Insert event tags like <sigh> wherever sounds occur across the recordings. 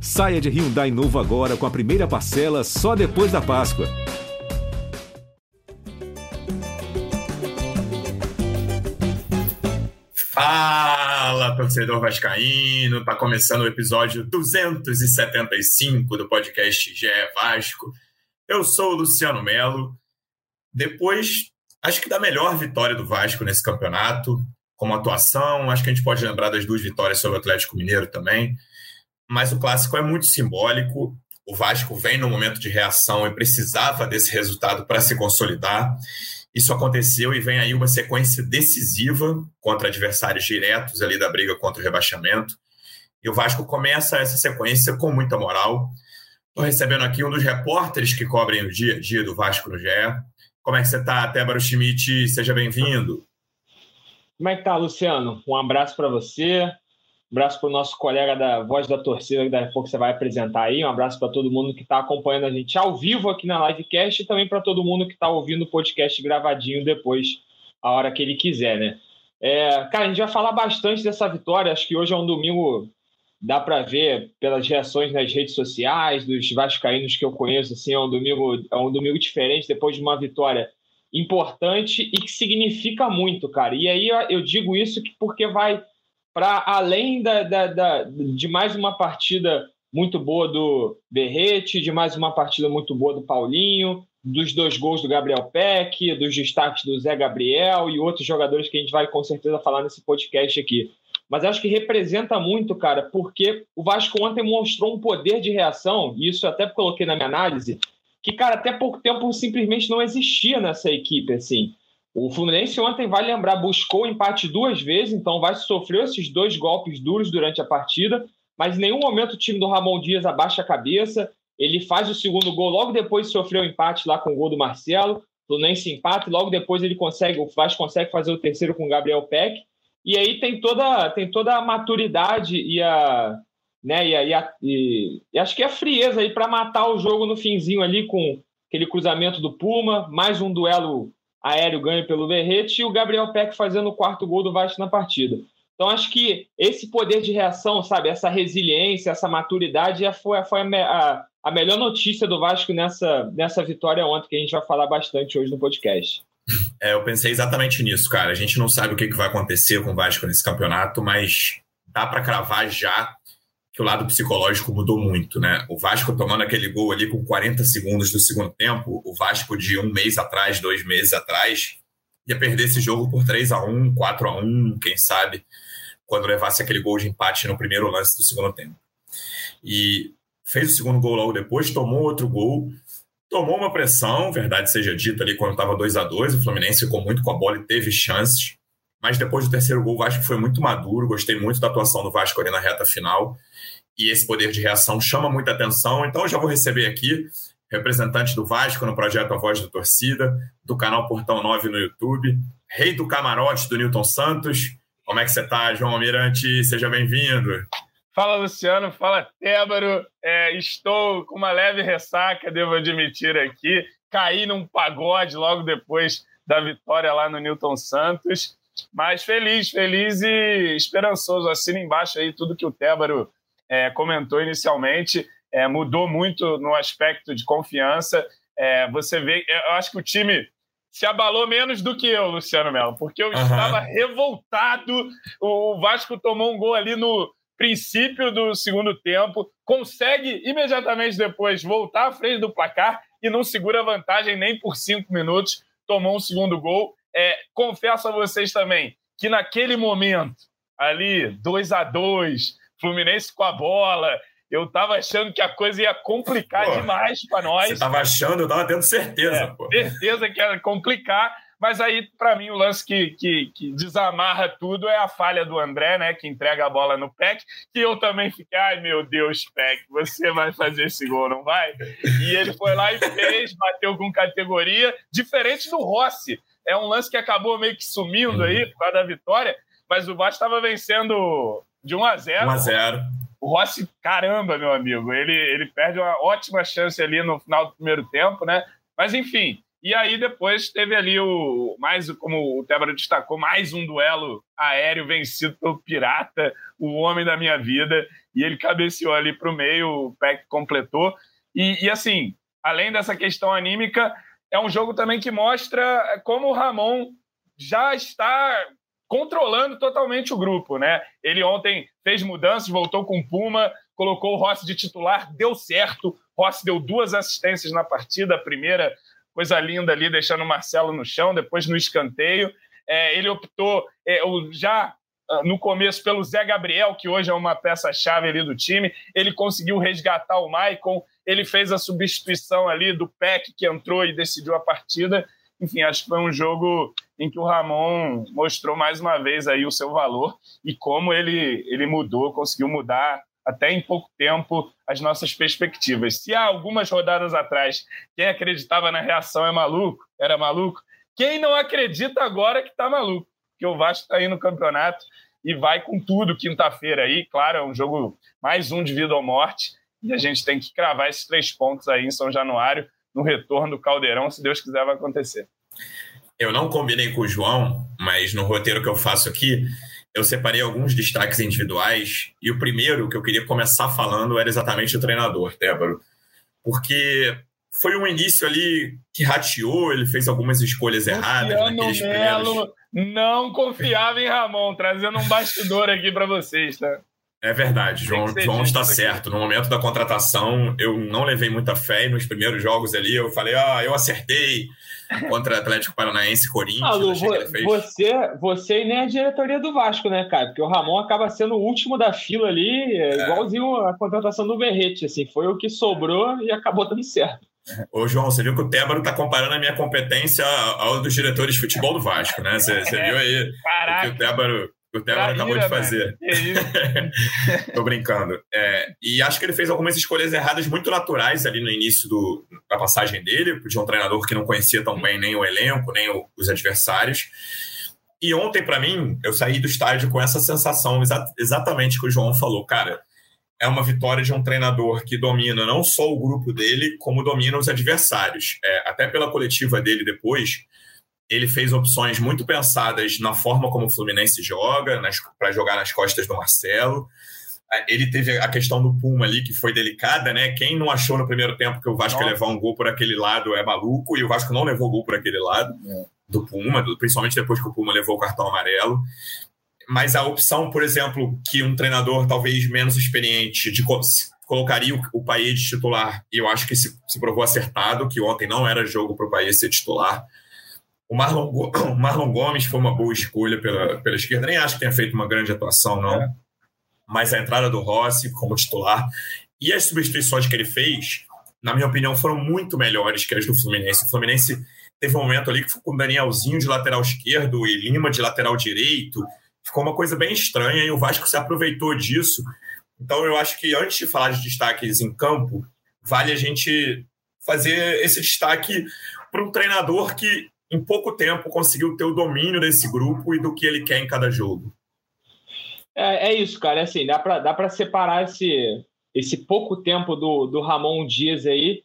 Saia de Hyundai novo agora com a primeira parcela só depois da Páscoa. Fala, torcedor vascaíno! Tá começando o episódio 275 do podcast GE Vasco. Eu sou o Luciano Melo. Depois, acho que da melhor vitória do Vasco nesse campeonato, como atuação, acho que a gente pode lembrar das duas vitórias sobre o Atlético Mineiro também mas o clássico é muito simbólico. O Vasco vem no momento de reação e precisava desse resultado para se consolidar. Isso aconteceu e vem aí uma sequência decisiva contra adversários diretos ali da briga contra o rebaixamento. E o Vasco começa essa sequência com muita moral. Estou recebendo aqui um dos repórteres que cobrem o dia a dia do Vasco no GE. Como é que você está, Tébaro Schmidt? Seja bem-vindo. Como é que tá, Luciano? Um abraço para você, um abraço para o nosso colega da Voz da Torcida, que daqui a pouco você vai apresentar aí. Um abraço para todo mundo que está acompanhando a gente ao vivo aqui na livecast e também para todo mundo que está ouvindo o podcast gravadinho depois, a hora que ele quiser, né? É, cara, a gente vai falar bastante dessa vitória. Acho que hoje é um domingo, dá para ver pelas reações nas redes sociais dos vascaínos que eu conheço. Assim, é um domingo, é um domingo diferente depois de uma vitória importante e que significa muito, cara. E aí eu digo isso porque vai para além da, da, da, de mais uma partida muito boa do Berrete, de mais uma partida muito boa do Paulinho, dos dois gols do Gabriel Peck, dos destaques do Zé Gabriel e outros jogadores que a gente vai com certeza falar nesse podcast aqui. Mas acho que representa muito, cara, porque o Vasco ontem mostrou um poder de reação, e isso até coloquei na minha análise, que, cara, até pouco tempo simplesmente não existia nessa equipe, assim. O Fluminense ontem, vai lembrar, buscou o empate duas vezes, então vai sofrer esses dois golpes duros durante a partida, mas em nenhum momento o time do Ramon Dias abaixa a cabeça. Ele faz o segundo gol, logo depois sofreu o um empate lá com o gol do Marcelo. O Fluminense empata, logo depois ele consegue, o Vasco consegue fazer o terceiro com o Gabriel Peck. E aí tem toda, tem toda a maturidade e a, né, e, a, e, a, e, e acho que a frieza aí para matar o jogo no finzinho ali com aquele cruzamento do Puma, mais um duelo aéreo ganho pelo Verrete e o Gabriel Peck fazendo o quarto gol do Vasco na partida. Então, acho que esse poder de reação, sabe, essa resiliência, essa maturidade foi, foi a, a, melhor notícia do Vasco nessa, nessa vitória ontem, que a gente vai falar bastante hoje no podcast. É, eu pensei exatamente nisso, cara. A gente não sabe o que vai acontecer com o Vasco nesse campeonato, mas dá para cravar já que o lado psicológico mudou muito, né? O Vasco tomando aquele gol ali com 40 segundos do segundo tempo, o Vasco de um mês atrás, dois meses atrás, ia perder esse jogo por 3 a 1 4 a 1 quem sabe, quando levasse aquele gol de empate no primeiro lance do segundo tempo. E fez o segundo gol logo depois, tomou outro gol, tomou uma pressão, verdade seja dita, ali quando estava 2 a 2 o Fluminense ficou muito com a bola e teve chances, mas depois do terceiro gol, o Vasco foi muito maduro, gostei muito da atuação do Vasco ali na reta final e esse poder de reação chama muita atenção. Então, eu já vou receber aqui representante do Vasco no projeto A Voz da Torcida, do canal Portão 9 no YouTube, rei do camarote do Newton Santos. Como é que você está, João Almirante? Seja bem-vindo. Fala, Luciano. Fala, Tébaro. É, estou com uma leve ressaca, devo admitir aqui. Caí num pagode logo depois da vitória lá no Newton Santos. Mas feliz, feliz e esperançoso. Assina embaixo aí tudo que o Tébaro é, comentou inicialmente, é, mudou muito no aspecto de confiança. É, você vê, eu acho que o time se abalou menos do que eu, Luciano Melo, porque eu uhum. estava revoltado. O Vasco tomou um gol ali no princípio do segundo tempo, consegue imediatamente depois voltar à frente do placar e não segura vantagem nem por cinco minutos. Tomou um segundo gol. É, confesso a vocês também que naquele momento, ali, 2 a 2 Fluminense com a bola. Eu tava achando que a coisa ia complicar pô, demais para nós. Você tava achando, eu tava tendo certeza, é, pô. Certeza que ia complicar. Mas aí, para mim, o lance que, que, que, desamarra tudo é a falha do André, né? Que entrega a bola no PEC. Que eu também fiquei, ai meu Deus, PEC, você vai fazer esse gol, não vai? E ele foi lá e fez, <laughs> bateu com categoria, diferente do Rossi. É um lance que acabou meio que sumindo aí por causa da vitória, mas o Vasco estava vencendo de 1 a 0 1 a 0 O Rossi, caramba, meu amigo, ele, ele perde uma ótima chance ali no final do primeiro tempo, né? Mas enfim, E aí depois teve ali o mais como o Tébaro destacou, mais um duelo aéreo vencido pelo Pirata, o homem da minha vida, e ele cabeceou ali para o meio, o Peck completou. E, e assim, além dessa questão anímica, é um jogo também que mostra como o Ramon já está controlando totalmente o grupo, né? Ele ontem fez mudanças, voltou com o Puma, colocou o Rossi de titular, deu certo. Rossi deu duas assistências na partida, a primeira coisa linda ali, deixando o Marcelo no chão, depois no escanteio. É, ele optou é, já ah, no começo pelo Zé Gabriel, que hoje é uma peça-chave ali do time. Ele conseguiu resgatar o Maicon, ele fez a substituição ali do Peck, que entrou e decidiu a partida. Enfim, acho que foi um jogo em que o Ramon mostrou mais uma vez aí o seu valor e como ele, ele mudou, conseguiu mudar até em pouco tempo as nossas perspectivas. Se há algumas rodadas atrás quem acreditava na reação é maluco, era maluco, quem não acredita agora que está maluco? Porque o Vasco está aí no campeonato e vai com tudo quinta-feira aí. Claro, é um jogo mais um de vida ou morte e a gente tem que cravar esses três pontos aí em São Januário no retorno do Caldeirão, se Deus quiser, vai acontecer. Eu não combinei com o João, mas no roteiro que eu faço aqui, eu separei alguns destaques individuais. E o primeiro que eu queria começar falando era exatamente o treinador, Tébaro. Porque foi um início ali que rateou, ele fez algumas escolhas erradas Luciano naqueles Melo primeiros... não confiava em Ramon, trazendo um bastidor aqui para vocês, tá? É verdade, João, João está certo. No momento da contratação, eu não levei muita fé. nos primeiros jogos ali, eu falei, ah, eu acertei contra Atlético Paranaense e Corinthians. Ah, Lu, você, você e nem a diretoria do Vasco, né, cara? Porque o Ramon acaba sendo o último da fila ali, é. igualzinho a contratação do Berrete, assim. Foi o que sobrou e acabou dando certo. Ô, João, você viu que o Tébaro tá comparando a minha competência ao dos diretores de futebol do Vasco, né? Você, você viu aí Caraca. o que o Tébaro o Tebra acabou de fazer. <laughs> Tô brincando. É, e acho que ele fez algumas escolhas erradas muito naturais ali no início do, da passagem dele, de um treinador que não conhecia tão bem nem o elenco, nem o, os adversários. E ontem, para mim, eu saí do estádio com essa sensação exa exatamente que o João falou. Cara, é uma vitória de um treinador que domina não só o grupo dele, como domina os adversários. É, até pela coletiva dele depois, ele fez opções muito pensadas na forma como o Fluminense joga, para jogar nas costas do Marcelo. É, ele teve a questão do Puma ali, que foi delicada, né? Quem não achou no primeiro tempo que o Vasco ia levar um gol por aquele lado é maluco, e o Vasco não levou gol por aquele lado é. do Puma, principalmente depois que o Puma levou o cartão amarelo. Mas a opção, por exemplo, que um treinador talvez menos experiente de colocaria o, o país de titular, e eu acho que se, se provou acertado, que ontem não era jogo para o país ser titular o Marlon, <coughs> o Marlon Gomes foi uma boa escolha pela, pela esquerda. Nem acho que tenha feito uma grande atuação, não. É. Mas a entrada do Rossi como titular e as substituições que ele fez, na minha opinião, foram muito melhores que as do Fluminense. O Fluminense teve um momento ali que ficou com o Danielzinho de lateral esquerdo e Lima de lateral direito. Ficou uma coisa bem estranha e o Vasco se aproveitou disso. Então eu acho que antes de falar de destaques em campo, vale a gente fazer esse destaque para um treinador que em pouco tempo conseguiu ter o domínio desse grupo e do que ele quer em cada jogo. É, é isso, cara. É assim, dá para dá separar esse, esse pouco tempo do, do Ramon Dias aí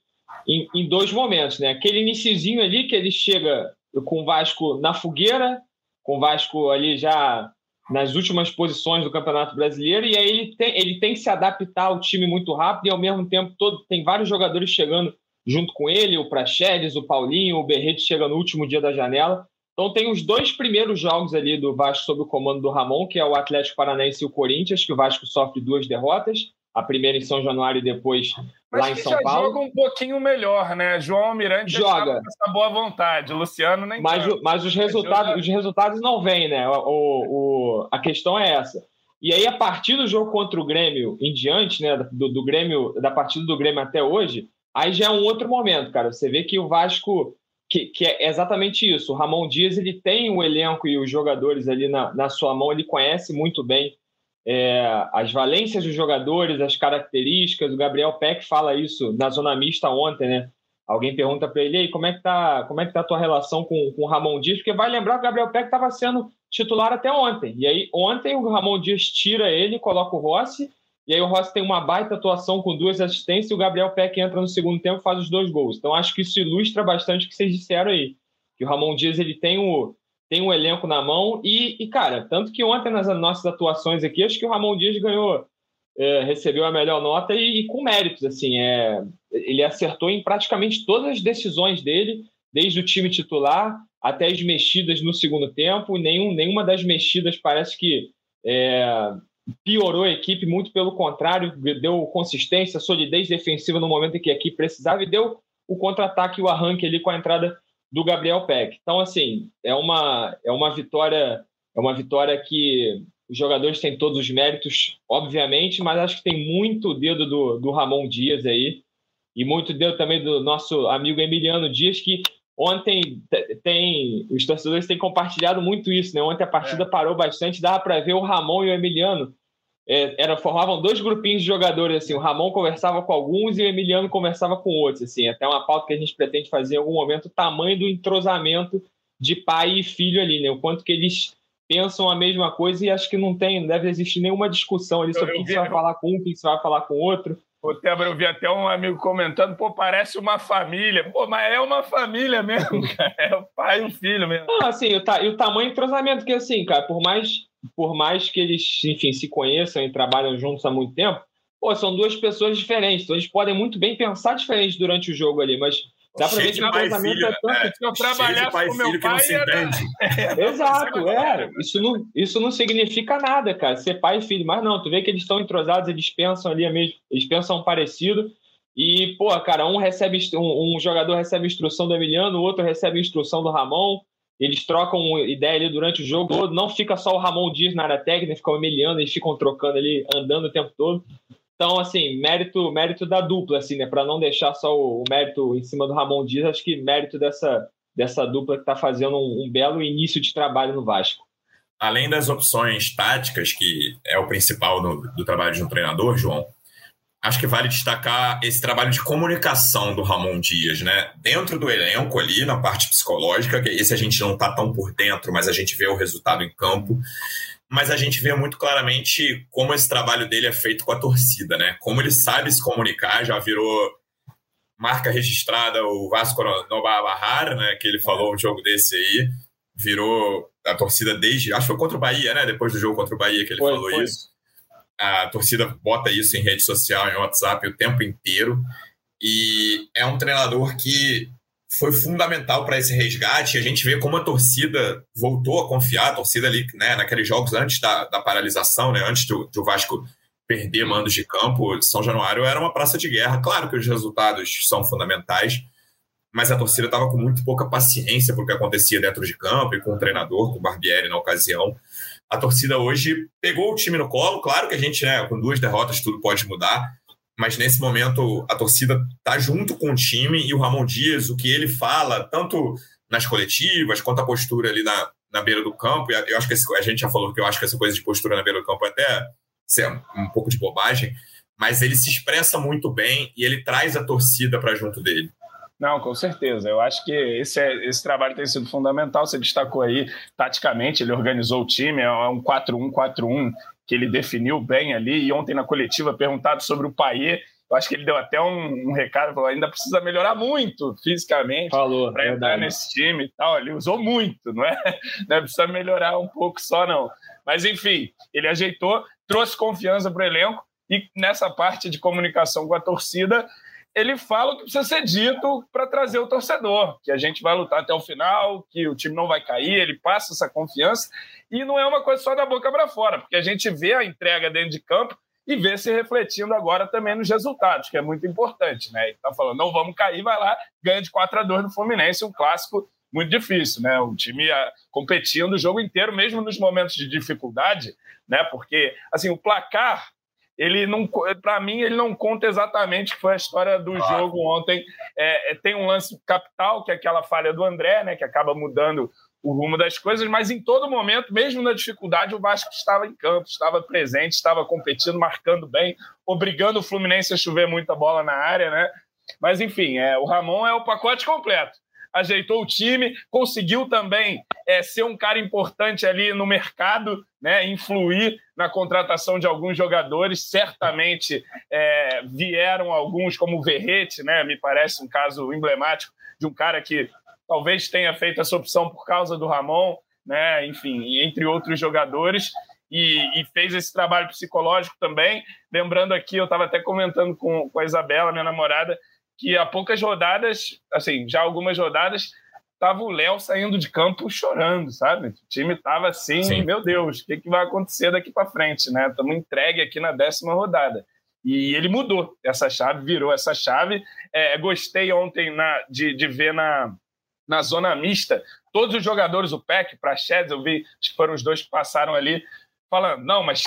em, em dois momentos, né? Aquele iniciozinho ali que ele chega com o Vasco na fogueira, com o Vasco ali já nas últimas posições do Campeonato Brasileiro, e aí ele tem, ele tem que se adaptar ao time muito rápido e ao mesmo tempo todo tem vários jogadores chegando junto com ele, o Praxedes, o Paulinho, o Berrete chega no último dia da janela. Então tem os dois primeiros jogos ali do Vasco sob o comando do Ramon, que é o Atlético Paranaense e o Corinthians, que o Vasco sofre duas derrotas, a primeira em São Januário e depois Mas lá em São Paulo. joga um pouquinho melhor, né? João Mirante joga com essa boa vontade, Luciano nem Mas, mas os resultados, os resultados não vêm, né? O, o, a questão é essa. E aí a partir do jogo contra o Grêmio em diante, né, do, do Grêmio, da partida do Grêmio até hoje, Aí já é um outro momento, cara. Você vê que o Vasco, que, que é exatamente isso. O Ramon Dias ele tem o elenco e os jogadores ali na, na sua mão, ele conhece muito bem é, as valências dos jogadores, as características. O Gabriel Peck fala isso na zona mista ontem, né? Alguém pergunta para ele, aí, como é que tá, como é que tá a tua relação com, com o Ramon Dias? Porque vai lembrar que o Gabriel Peck estava sendo titular até ontem. E aí, ontem o Ramon Dias tira ele, coloca o Rossi E aí o Rossi tem uma baita atuação com duas assistências e o Gabriel Peck entra no segundo tempo faz os dois gols. Então acho que isso ilustra bastante o que vocês disseram aí. Que o Ramon Dias ele tem o, tem um elenco na mão e, e, cara, tanto que ontem nas nossas atuações aqui, acho que o Ramon Dias ganhou, é, recebeu a melhor nota e, e, com méritos, assim, é, ele acertou em praticamente todas as decisões dele, desde o time titular até as mexidas no segundo tempo, nenhum, nenhuma das mexidas parece que é, piorou a equipe, muito pelo contrário, deu consistência, solidez defensiva no momento em que a equipe precisava e deu o contra-ataque e o arranque ali com a entrada do Gabriel Peck. Então, assim, é uma, é uma vitória, é uma vitória que os jogadores têm todos os méritos, obviamente, mas acho que tem muito dedo do, do Ramon Dias aí, e muito dedo também do nosso amigo Emiliano Dias, que ontem tem os torcedores têm compartilhado muito isso, né? Ontem a partida é. parou bastante, dava para ver o Ramon e o Emiliano. É, era, formavam dois grupinhos de jogadores, assim, o Ramon conversava com alguns e o Emiliano conversava com outros, assim, até uma pauta que a gente pretende fazer em algum momento, o tamanho do entrosamento de pai e filho ali, né? O quanto que eles pensam a mesma coisa e acho que não tem, não deve existir nenhuma discussão ali sobre o que você vai falar com um, o que você vai falar com o outro. Ô, Tebra, eu vi até um amigo comentando, pô, parece uma família. Pô, mas é uma família <laughs> mesmo, cara. É o pai e o filho mesmo. Não, assim, o, ta, e o tamanho do entrosamento, que assim, cara, por mais, por mais que eles, enfim, se conheçam e trabalham juntos há muito tempo, pô, são duas pessoas diferentes. Então eles podem muito bem pensar diferente durante o jogo ali, mas Dá pra ver que o entrosamento é tanto. É, se eu trabalhasse com meu pai, era... <laughs> Exato, é. Isso não, isso não significa nada, cara. Ser pai e filho. Mas não, tu vê que eles estão entrosados, eles pensam ali mesmo, eles pensam parecido. E, pô, cara, um recebe um, um jogador recebe instrução do Emiliano, o outro recebe instrução do Ramon. Eles trocam ideia ali durante o jogo. Não fica só o Ramon Dias na área técnica, fica o Emiliano, eles ficam trocando ali, andando o tempo todo. Então, assim, mérito, mérito da dupla, assim, né? Para não deixar só o, o, mérito em cima do Ramon Dias, acho que mérito dessa, dessa dupla que está fazendo um, um, belo início de trabalho no Vasco. Além das opções táticas, que é o principal do, do trabalho de um treinador, João, acho que vale destacar esse trabalho de comunicação do Ramon Dias, né? Dentro do elenco ali, na parte psicológica, que esse a gente não está tão por dentro, mas a gente vê o resultado em campo mas a gente vê muito claramente como esse trabalho dele é feito com a torcida, né? Como ele sabe se comunicar, já virou marca registrada o Vasco no Bahar, né? Que ele falou um jogo desse aí, virou a torcida desde, acho que foi contra o Bahia, né? Depois do jogo contra o Bahia que ele foi, falou foi. isso. A torcida bota isso em rede social, em WhatsApp o tempo inteiro. E é um treinador que foi fundamental para esse resgate. A gente vê como a torcida voltou a confiar, a torcida ali, né, naqueles jogos antes da, da paralisação, né, antes do, do Vasco perder mandos de campo, São Januário era uma praça de guerra. Claro que os resultados são fundamentais, mas a torcida estava com muito pouca paciência para o que acontecia dentro de campo e com o treinador, com o Barbieri na ocasião. A torcida hoje pegou o time no colo. Claro que a gente, né, com duas derrotas, tudo pode mudar, mas nesse momento a torcida está junto com o time e o Ramon Dias, o que ele fala, tanto nas coletivas quanto a postura ali na, na beira do campo, eu acho que esse, a gente já falou que eu acho que essa coisa de postura na beira do campo é até ser um pouco de bobagem, mas ele se expressa muito bem e ele traz a torcida para junto dele. Não, com certeza. Eu acho que esse, é, esse trabalho tem sido fundamental. Você destacou aí, taticamente, ele organizou o time, é um 4-1-4-1 que ele definiu bem ali. E ontem na coletiva, perguntado sobre o Paier, eu acho que ele deu até um, um recado, falou, ainda precisa melhorar muito fisicamente para entrar nesse time e tal. Ele usou muito, não é? <laughs> Não é? Precisa melhorar um pouco só, não. Mas, enfim, ele ajeitou, trouxe confiança para o elenco e nessa parte de comunicação com a torcida, ele fala o que precisa ser dito para trazer o torcedor, que a gente vai lutar até o final, que o time não vai cair, ele passa essa confiança e não é uma coisa só da boca para fora, porque a gente vê a entrega dentro de campo e vê se refletindo agora também nos resultados, que é muito importante, né? Ele tá falando, não vamos cair, vai lá, ganha de 4 a 2 no Fluminense, um clássico muito difícil, né? O time ah, competindo o jogo inteiro, mesmo nos momentos de dificuldade, né? Porque assim, o placar ele não, para mim, ele não conta exatamente que foi a história do ah. jogo ontem. É, é, tem um lance capital, que é aquela falha do André, né, que acaba mudando o rumo das coisas, mas em todo momento, mesmo na dificuldade, o Vasco estava em campo, estava presente, estava competindo, marcando bem, obrigando o Fluminense a chover muita bola na área, né? Mas enfim, é, o Ramon é o pacote completo. ajeitou o time, conseguiu também é, ser um cara importante ali no mercado, né, influir na contratação de alguns jogadores. Certamente é, vieram alguns, como o Verrete, né, me parece um caso emblemático de um cara que talvez tenha feito essa opção por causa do Ramon, né, enfim, entre outros jogadores e, e, fez esse trabalho psicológico também. Lembrando aqui, eu estava até comentando com, com a Isabela, minha namorada, que há poucas rodadas, assim, já algumas rodadas, tava o Léo saindo de campo chorando, sabe? O time tava assim, Sim. meu Deus, o que, que vai acontecer daqui para frente, né? Estamos entregue aqui na décima rodada. E ele mudou essa chave, virou essa chave. É, gostei ontem na, de, de ver na, na zona mista todos os jogadores, o PEC, para Sheds, eu vi, acho que foram os dois que passaram ali, falando, não, mas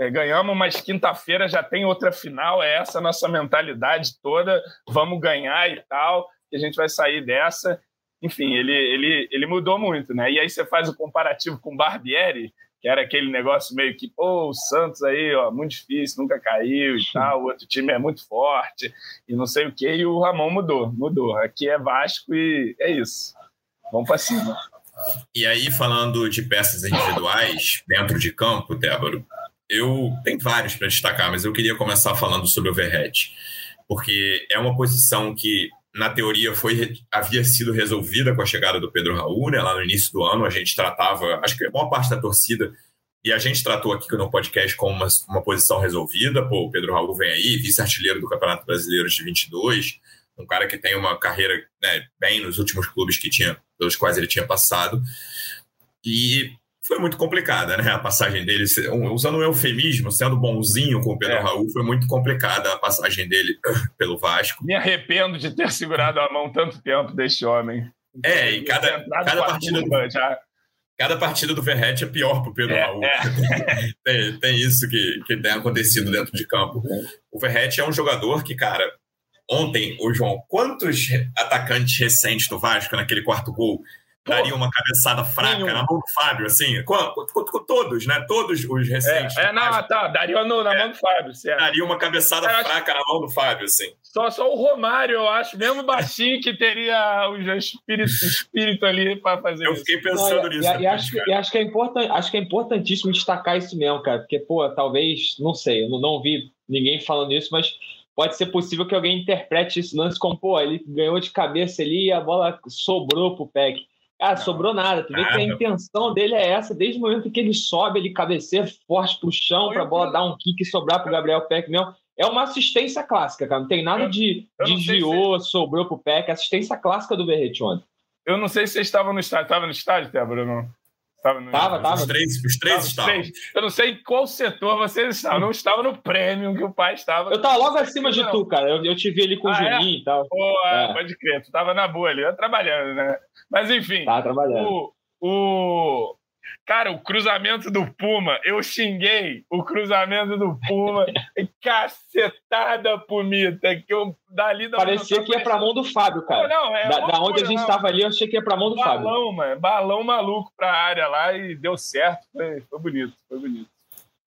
é, ganhamos, mas quinta-feira já tem outra final, é essa nossa mentalidade toda, vamos ganhar e tal, que a gente vai sair dessa. Enfim, ele, ele, ele mudou muito, né? E aí você faz o comparativo com Barbieri, que era aquele negócio meio que, pô, o Santos aí, ó, muito difícil, nunca caiu e tal, o outro time é muito forte e não sei o quê, e o Ramon mudou, mudou. Aqui é Vasco e é isso. Vamos para cima. E aí, falando de peças individuais dentro de campo, Débora, eu tenho vários para destacar, mas eu queria começar falando sobre o Verret, porque é uma posição que, na teoria, foi havia sido resolvida com a chegada do Pedro Raul, né? Lá no início do ano, a gente tratava, acho que a maior parte da torcida, e a gente tratou aqui no podcast como uma, uma posição resolvida. Pô, o Pedro Raul vem aí, vice-artilheiro do Campeonato Brasileiro de 22, um cara que tem uma carreira né, bem nos últimos clubes que tinha, pelos quais ele tinha passado. E foi muito complicada, né? A passagem dele, usando um eufemismo, sendo bonzinho com o Pedro é. Raul, foi muito complicada a passagem dele <clears throat> pelo Vasco. Me arrependo de ter segurado a mão tanto tempo deste homem. É, e cada, cada partida. Do, já... Cada partida do Verrete é pior para o Pedro é, Raul. É. <laughs> tem, tem, isso que, que tem acontecido dentro de campo. O Verrete é um jogador que, cara, ontem, o João, quantos atacantes recentes do Vasco naquele quarto gol daria uma cabeçada fraca Nenhum. na mão do Fábio, assim, com, com, com, todos, né? Todos os recentes. É, é não, tá, daria no, na é, mão do Fábio, certo. Daria uma cabeçada eu fraca acho... na mão do Fábio, assim. Só, só o Romário, eu acho, mesmo baixinho, que teria o espírito, espírito ali para fazer eu isso. Eu fiquei pensando não, nisso. E, e, acho, que, e acho, que é important, acho que é importantíssimo destacar isso mesmo, cara, porque, pô, talvez, não sei, eu não, não vi ninguém falando isso, mas pode ser possível que alguém interprete esse lance como, pô, ele ganhou de cabeça ali e a bola sobrou pro Peck. Cara, não, sobrou nada. Tu vê nada. que a intenção dele é essa, desde o momento que ele sobe, ele cabeceia forte pro chão para a bola dar um kick e sobrar pro Gabriel Peck mesmo. É uma assistência clássica, cara. Não tem nada de desviou, se... sobrou pro Peck. Assistência clássica do Verrete ontem. Eu não sei se você estava no estádio. Estava no estádio, Débora, não? Estava, no... tava, tava. Os três, os três estavam. Três. Eu não sei em qual setor vocês estavam. Não estava no prêmio que o pai estava. Eu estava logo acima de tu, cara. Eu, eu te vi ali com ah, o Juninho é? e tal. Pô, é. pode crer. Tu estava na boa ali. Eu trabalhando, né? Mas enfim. Tá trabalhando. O, o, Cara, o cruzamento do Puma, eu xinguei o cruzamento do Puma, cacetada punita, que eu dali da Parecia que ia pra mão do Fábio, cara. Não, não, é da, da onde a gente estava ali, eu achei que ia pra mão do balão, Fábio. Balão, mano, balão maluco pra área lá e deu certo, foi, foi bonito, foi bonito.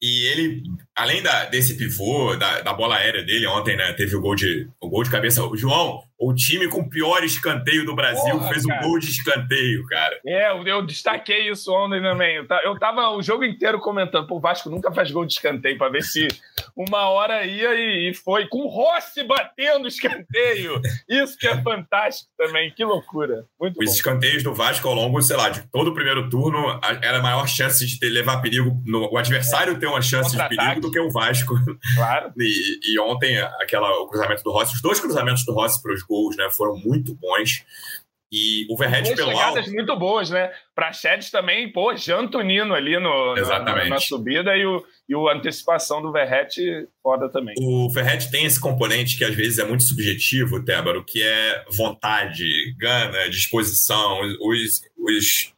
E ele, além da, desse pivô, da, da, bola aérea dele, ontem né, teve o gol, de, o gol de cabeça. O João, o time com o pior escanteio do Brasil Porra, fez cara. um gol de escanteio, cara. É, eu destaquei isso ontem também. Eu tava o jogo inteiro comentando, pô, o Vasco nunca faz gol de escanteio, para ver se uma hora ia e, e foi. Com o Rossi batendo escanteio. Isso que é fantástico também, que loucura. Muito Os bom. escanteios do Vasco ao longo, sei lá, de todo o primeiro turno, era a maior chance de ter, levar perigo, no, o adversário é. ter uma chance de perigo do que o Vasco. Claro. <laughs> E, e, ontem, aquela, o cruzamento do Rossi, os dois cruzamentos do Rossi para os gols né, foram muito bons. E o Verret pelo alto... muito boas, né? Para Chedes também, pô, Jantonino ali no, na, na, subida e, o, e a antecipação do Verret foda também. O Verret tem esse componente que às vezes é muito subjetivo, Tébaro, que é vontade, gana, disposição. Os, os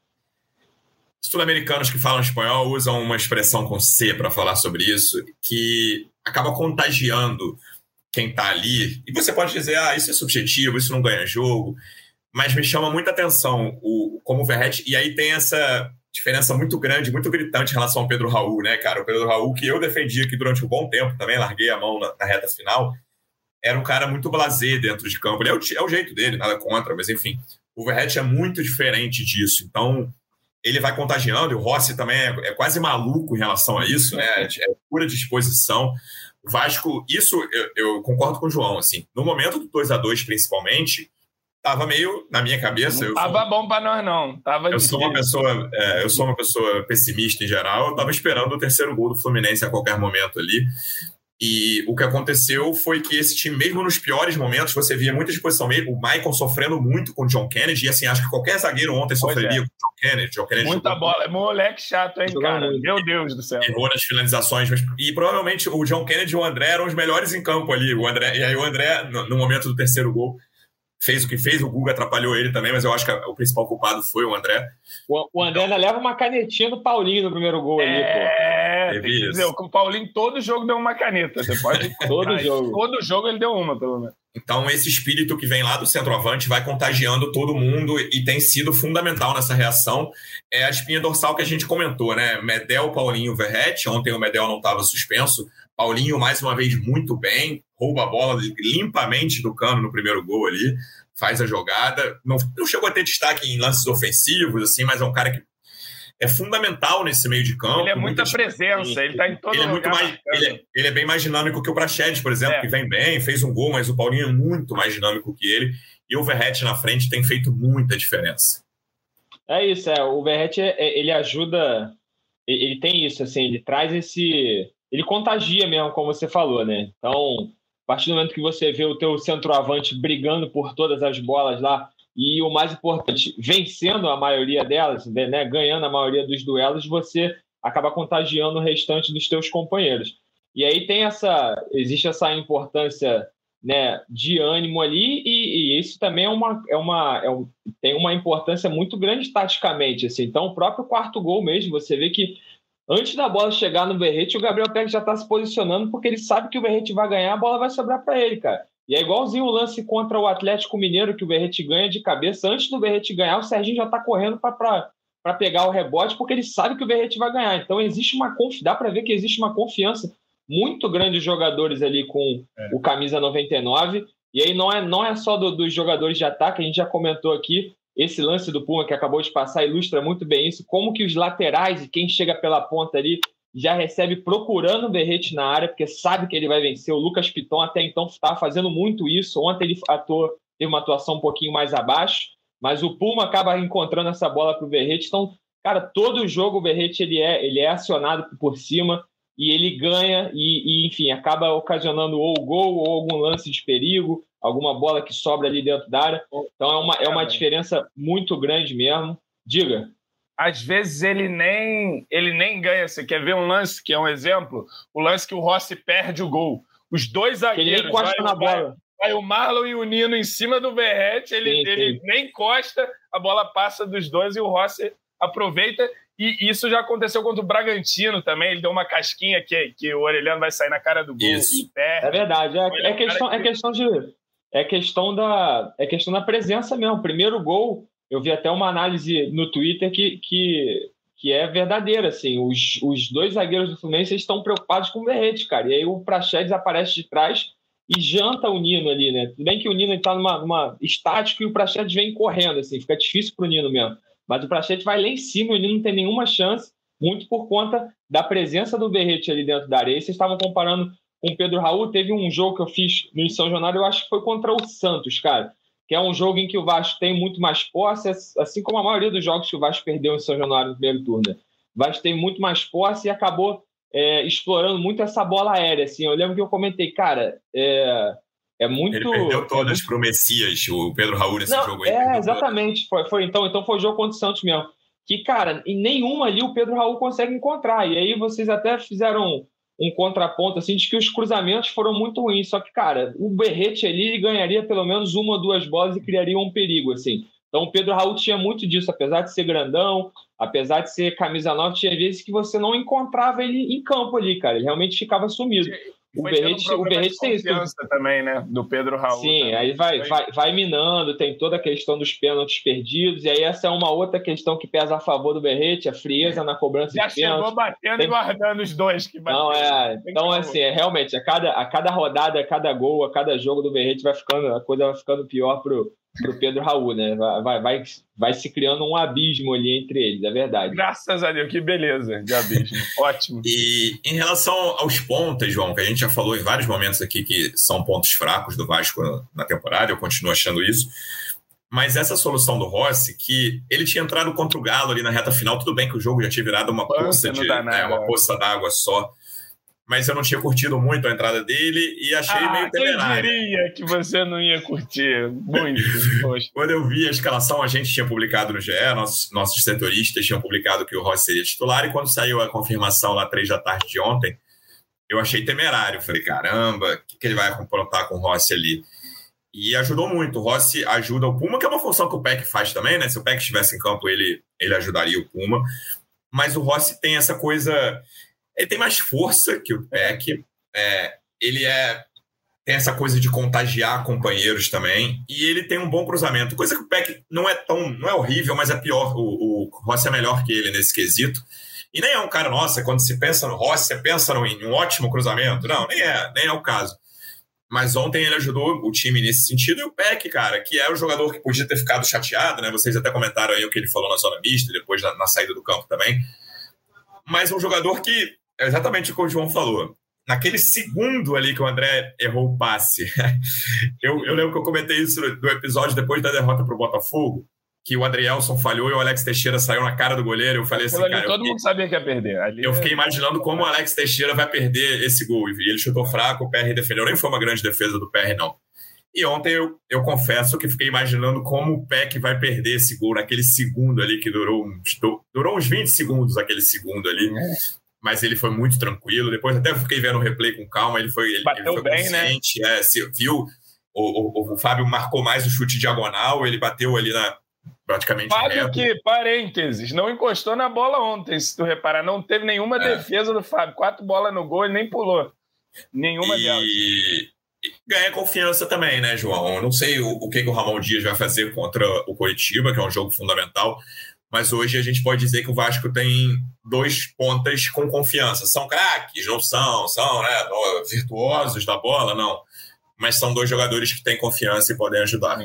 sul-americanos que falam espanhol usam uma expressão com C para falar sobre isso, que acaba contagiando quem está ali. E você pode dizer, ah, isso é subjetivo, isso não ganha jogo. Mas me chama muita atenção o, como o e aí tem essa diferença muito grande, muito gritante em relação ao Pedro Raul, né, cara? O Pedro Raul, que eu defendi aqui durante um bom tempo, também larguei a mão na, na reta final, era um cara muito blazer dentro de campo. Ele é o, é o jeito dele, nada contra, mas enfim. O Verrete é muito diferente disso. Então, ele vai contagiando, e o Rossi também é, é quase maluco em relação a isso, né? É, é pura disposição. O Vasco, isso eu, eu, concordo com o João, assim, no momento do 2 a 2 principalmente, tava meio na minha cabeça. Não tava bom para nós, não. Tava eu sou uma pessoa, é, eu sou uma pessoa pessimista em geral. Eu tava esperando o terceiro gol do Fluminense a qualquer momento ali. E o que aconteceu foi que esse time, mesmo nos piores momentos, você via muita disposição. O Michael sofrendo muito com o John Kennedy, e assim, acho que qualquer zagueiro ontem sofreria é. com o John Kennedy. John Kennedy Muita bola, moleque chato, hein, cara? Meu Deus do céu. Errou nas finalizações, mas, e provavelmente o John Kennedy e o André eram os melhores em campo ali. O André, e aí o André, no momento do terceiro gol, fez o que fez, o Guga atrapalhou ele também, mas eu acho que o principal culpado foi o André. O, o André ainda leva uma canetinha do Paulinho no primeiro gol é, ali, pô. É, dizer, o Paulinho todo jogo deu uma caneta. Você pode. <laughs> todo jogo. Todo jogo ele deu uma, pelo menos. Então, esse espírito que vem lá do centroavante vai contagiando todo mundo e tem sido fundamental nessa reação. É a espinha dorsal que a gente comentou, né? Medel, Paulinho, Verrete. Ontem o Medel não estava suspenso. Paulinho, mais uma vez, muito bem, rouba a bola limpamente do cano no primeiro gol ali, faz a jogada. Não, não chegou a ter destaque em lances ofensivos, assim, mas é um cara que é fundamental nesse meio de campo. Ele é muita presença, ele está em todo ele é muito mais, ele é, ele é, bem mais dinâmico que o Praxedes, por exemplo, é. que vem bem, fez um gol, mas o Paulinho é muito mais dinâmico que ele. E o Verrete na frente tem feito muita diferença. É isso, é. O Verrete, é, ele ajuda, ele tem isso, assim, ele traz esse ele contagia mesmo, como você falou, né? Então, a partir do momento que você vê o teu centroavante brigando por todas as bolas lá e o mais importante, vencendo a maioria delas, né, ganhando a maioria dos duelos, você acaba contagiando o restante dos teus companheiros. E aí tem essa, existe essa importância né, de ânimo ali e, e isso também é uma, é uma é um, tem uma importância muito grande taticamente. Assim. Então, o próprio quarto gol mesmo, você vê que Antes da bola chegar no Berrete, o Gabriel Pérez já está se posicionando porque ele sabe que o Berrete vai ganhar, a bola vai sobrar para ele, cara. E é igualzinho o lance contra o Atlético Mineiro que o Berrete ganha de cabeça. Antes do Berrete ganhar, o Serginho já está correndo para pegar o rebote porque ele sabe que o Berrete vai ganhar. Então existe uma confiança, dá para ver que existe uma confiança muito grande de jogadores ali com é. o camisa 99. E aí não é, não é só do, dos jogadores de ataque, a gente já comentou aqui, esse lance do Puma que acabou de passar ilustra muito bem isso, como que os laterais e quem chega pela ponta ali já recebe procurando o Berrete na área, porque sabe que ele vai vencer. O Lucas Piton até então estava fazendo muito isso. Ontem ele atuou, teve uma atuação um pouquinho mais abaixo, mas o Puma acaba encontrando essa bola para o Berrete. Então, cara, todo jogo o Berrete ele é, ele é acionado por cima e ele ganha e, e enfim, acaba ocasionando ou gol ou algum lance de perigo alguma bola que sobra ali dentro da área. Então é uma, é uma diferença muito grande mesmo. Diga. Às vezes ele nem ele nem ganha. Você quer ver um lance que é um exemplo? O lance que o Rossi perde o gol. Os dois zagueiros. ele encosta vai, na bola. Vai, vai, o Marlon e o Nino em cima do Verrete, ele, sim, sim. ele nem encosta, a bola passa dos dois e o Rossi aproveita. E isso já aconteceu contra o Bragantino também. Ele deu uma casquinha que, que o Orelhano vai sair na cara do gol isso. É verdade. É, é questão, é questão de é questão da, é questão da presença mesmo. Primeiro gol, eu vi até uma análise no Twitter que, que, que é verdadeira. Assim, os, os dois zagueiros do Fluminense estão preocupados com o Berrete, cara. E aí o Praxedes aparece de trás e janta o Nino ali, né? Tudo bem que o Nino está numa, numa estático e o Praxedes vem correndo, assim, fica difícil para o Nino mesmo. Mas o Praxedes vai lá em cima, o Nino não tem nenhuma chance, muito por conta da presença do Berrete ali dentro da areia. Vocês estavam comparando com o Pedro Raul. Teve um jogo que eu fiz no São Januário, eu acho que foi contra o Santos, cara. Que é um jogo em que o Vasco tem muito mais posse, assim como a maioria dos jogos que o Vasco perdeu em São Januário no primeiro turno. Né? O Vasco tem muito mais posse e acabou é, explorando muito essa bola aérea. Assim. Eu lembro que eu comentei, cara, é, é muito. Ele perdeu todas é muito... pro Messias, o Pedro Raul nesse Não, jogo aí. É, exatamente. Foi, foi, então, então foi o jogo contra o Santos mesmo. Que, cara, em nenhuma ali o Pedro Raul consegue encontrar. E aí vocês até fizeram um contraponto assim de que os cruzamentos foram muito ruins. Só que, cara, o Berrete ali ganharia pelo menos uma ou duas bolas e criaria um perigo, assim. Então o Pedro Raul tinha muito disso, apesar de ser grandão, apesar de ser camisa nova, tinha vezes que você não encontrava ele em campo ali, cara. Ele realmente ficava sumido. O Berrete, o Berrete tem isso. também, né? Do Pedro Raul. Sim, também. aí vai, vai, vai minando, tem toda a questão dos pênaltis perdidos, e aí essa é uma outra questão que pesa a favor do Berrete, a frieza na cobrança Já de pênaltis. Já chegou batendo tem... e guardando os dois que bateram. Não, é. Então, assim, é, realmente, a cada, a cada rodada, a cada gol, a cada jogo do Berrete vai ficando, a coisa vai ficando pior pro, pro Pedro Raul, né? Vai, vai, vai se criando um abismo ali entre eles, é verdade. Graças a Deus, que beleza de abismo. <laughs> Ótimo. E em relação aos pontas, João, que a gente já falou em vários momentos aqui que são pontos fracos do Vasco na temporada, eu continuo achando isso. Mas essa solução do Rossi, que ele tinha entrado contra o Galo ali na reta final, tudo bem que o jogo já tinha virado uma poça de é, uma poça d'água só mas eu não tinha curtido muito a entrada dele e achei ah, meio temerário. Eu diria que você não ia curtir muito. <laughs> Quando eu vi a escalação, a gente tinha publicado no GE, nossos, nossos setoristas tinham publicado que o Rossi seria titular, e quando saiu a confirmação lá três da tarde de ontem, eu achei temerário. Falei, caramba, o que, que ele vai aprontar com o Rossi ali? E ajudou muito. O Rossi ajuda o Puma, que é uma função que o Peck faz também, né? Se o Peck estivesse em campo, ele, ele ajudaria o Puma. Mas o Rossi tem essa coisa ele tem mais força que o Peck. É, ele é tem essa coisa de contagiar companheiros também. E ele tem um bom cruzamento. Coisa que o Peck não é tão. não é horrível, mas é pior. O, o Rossi é melhor que ele nesse quesito. E nem é um cara, nossa, quando se pensa no Rossi, você pensa em um ótimo cruzamento. Não, nem é, nem é o caso. Mas ontem ele ajudou o time nesse sentido. E o Peck, cara, que é o jogador que podia ter ficado chateado, né? Vocês até comentaram aí o que ele falou na zona mista, depois na, na saída do campo também. Mas um jogador que é exatamente o que o João falou. Naquele segundo ali que o André errou o passe, <laughs> eu, eu lembro que eu comentei isso do episódio depois da derrota para o Botafogo, que o Adrielson falhou e o Alex Teixeira saiu na cara do goleiro. Eu falei assim, cara. Todo mundo sabia que ia perder. Ali eu fiquei é imaginando como o Alex Teixeira vai perder esse gol. E ele chutou fraco, o PR defendeu. Nem foi uma grande defesa do PR, não. E ontem eu, eu confesso que fiquei imaginando como o Peck vai perder esse gol naquele segundo ali que durou uns, durou uns 20 segundos aquele segundo ali. Mas ele foi muito tranquilo. Depois até fiquei vendo o replay com calma, ele foi, ele, bateu ele foi bem, né? consciente, né? É, se, viu, o, o, o, Fábio marcou mais o chute diagonal, ele bateu ali na praticamente Fábio reto. que, parênteses, não encostou na bola ontem, se tu reparar, não teve nenhuma é. defesa do Fábio, quatro bolas no gol, ele nem pulou. Nenhuma e... delas. Ganha confiança também, né, João? Eu não sei o, o que, que o Ramon Dias vai fazer contra o Coritiba, que é um jogo fundamental, mas hoje a gente pode dizer que o Vasco tem dois pontas com confiança. São craques, não são, são né, virtuosos da bola, não. Mas são dois jogadores que têm confiança e podem ajudar.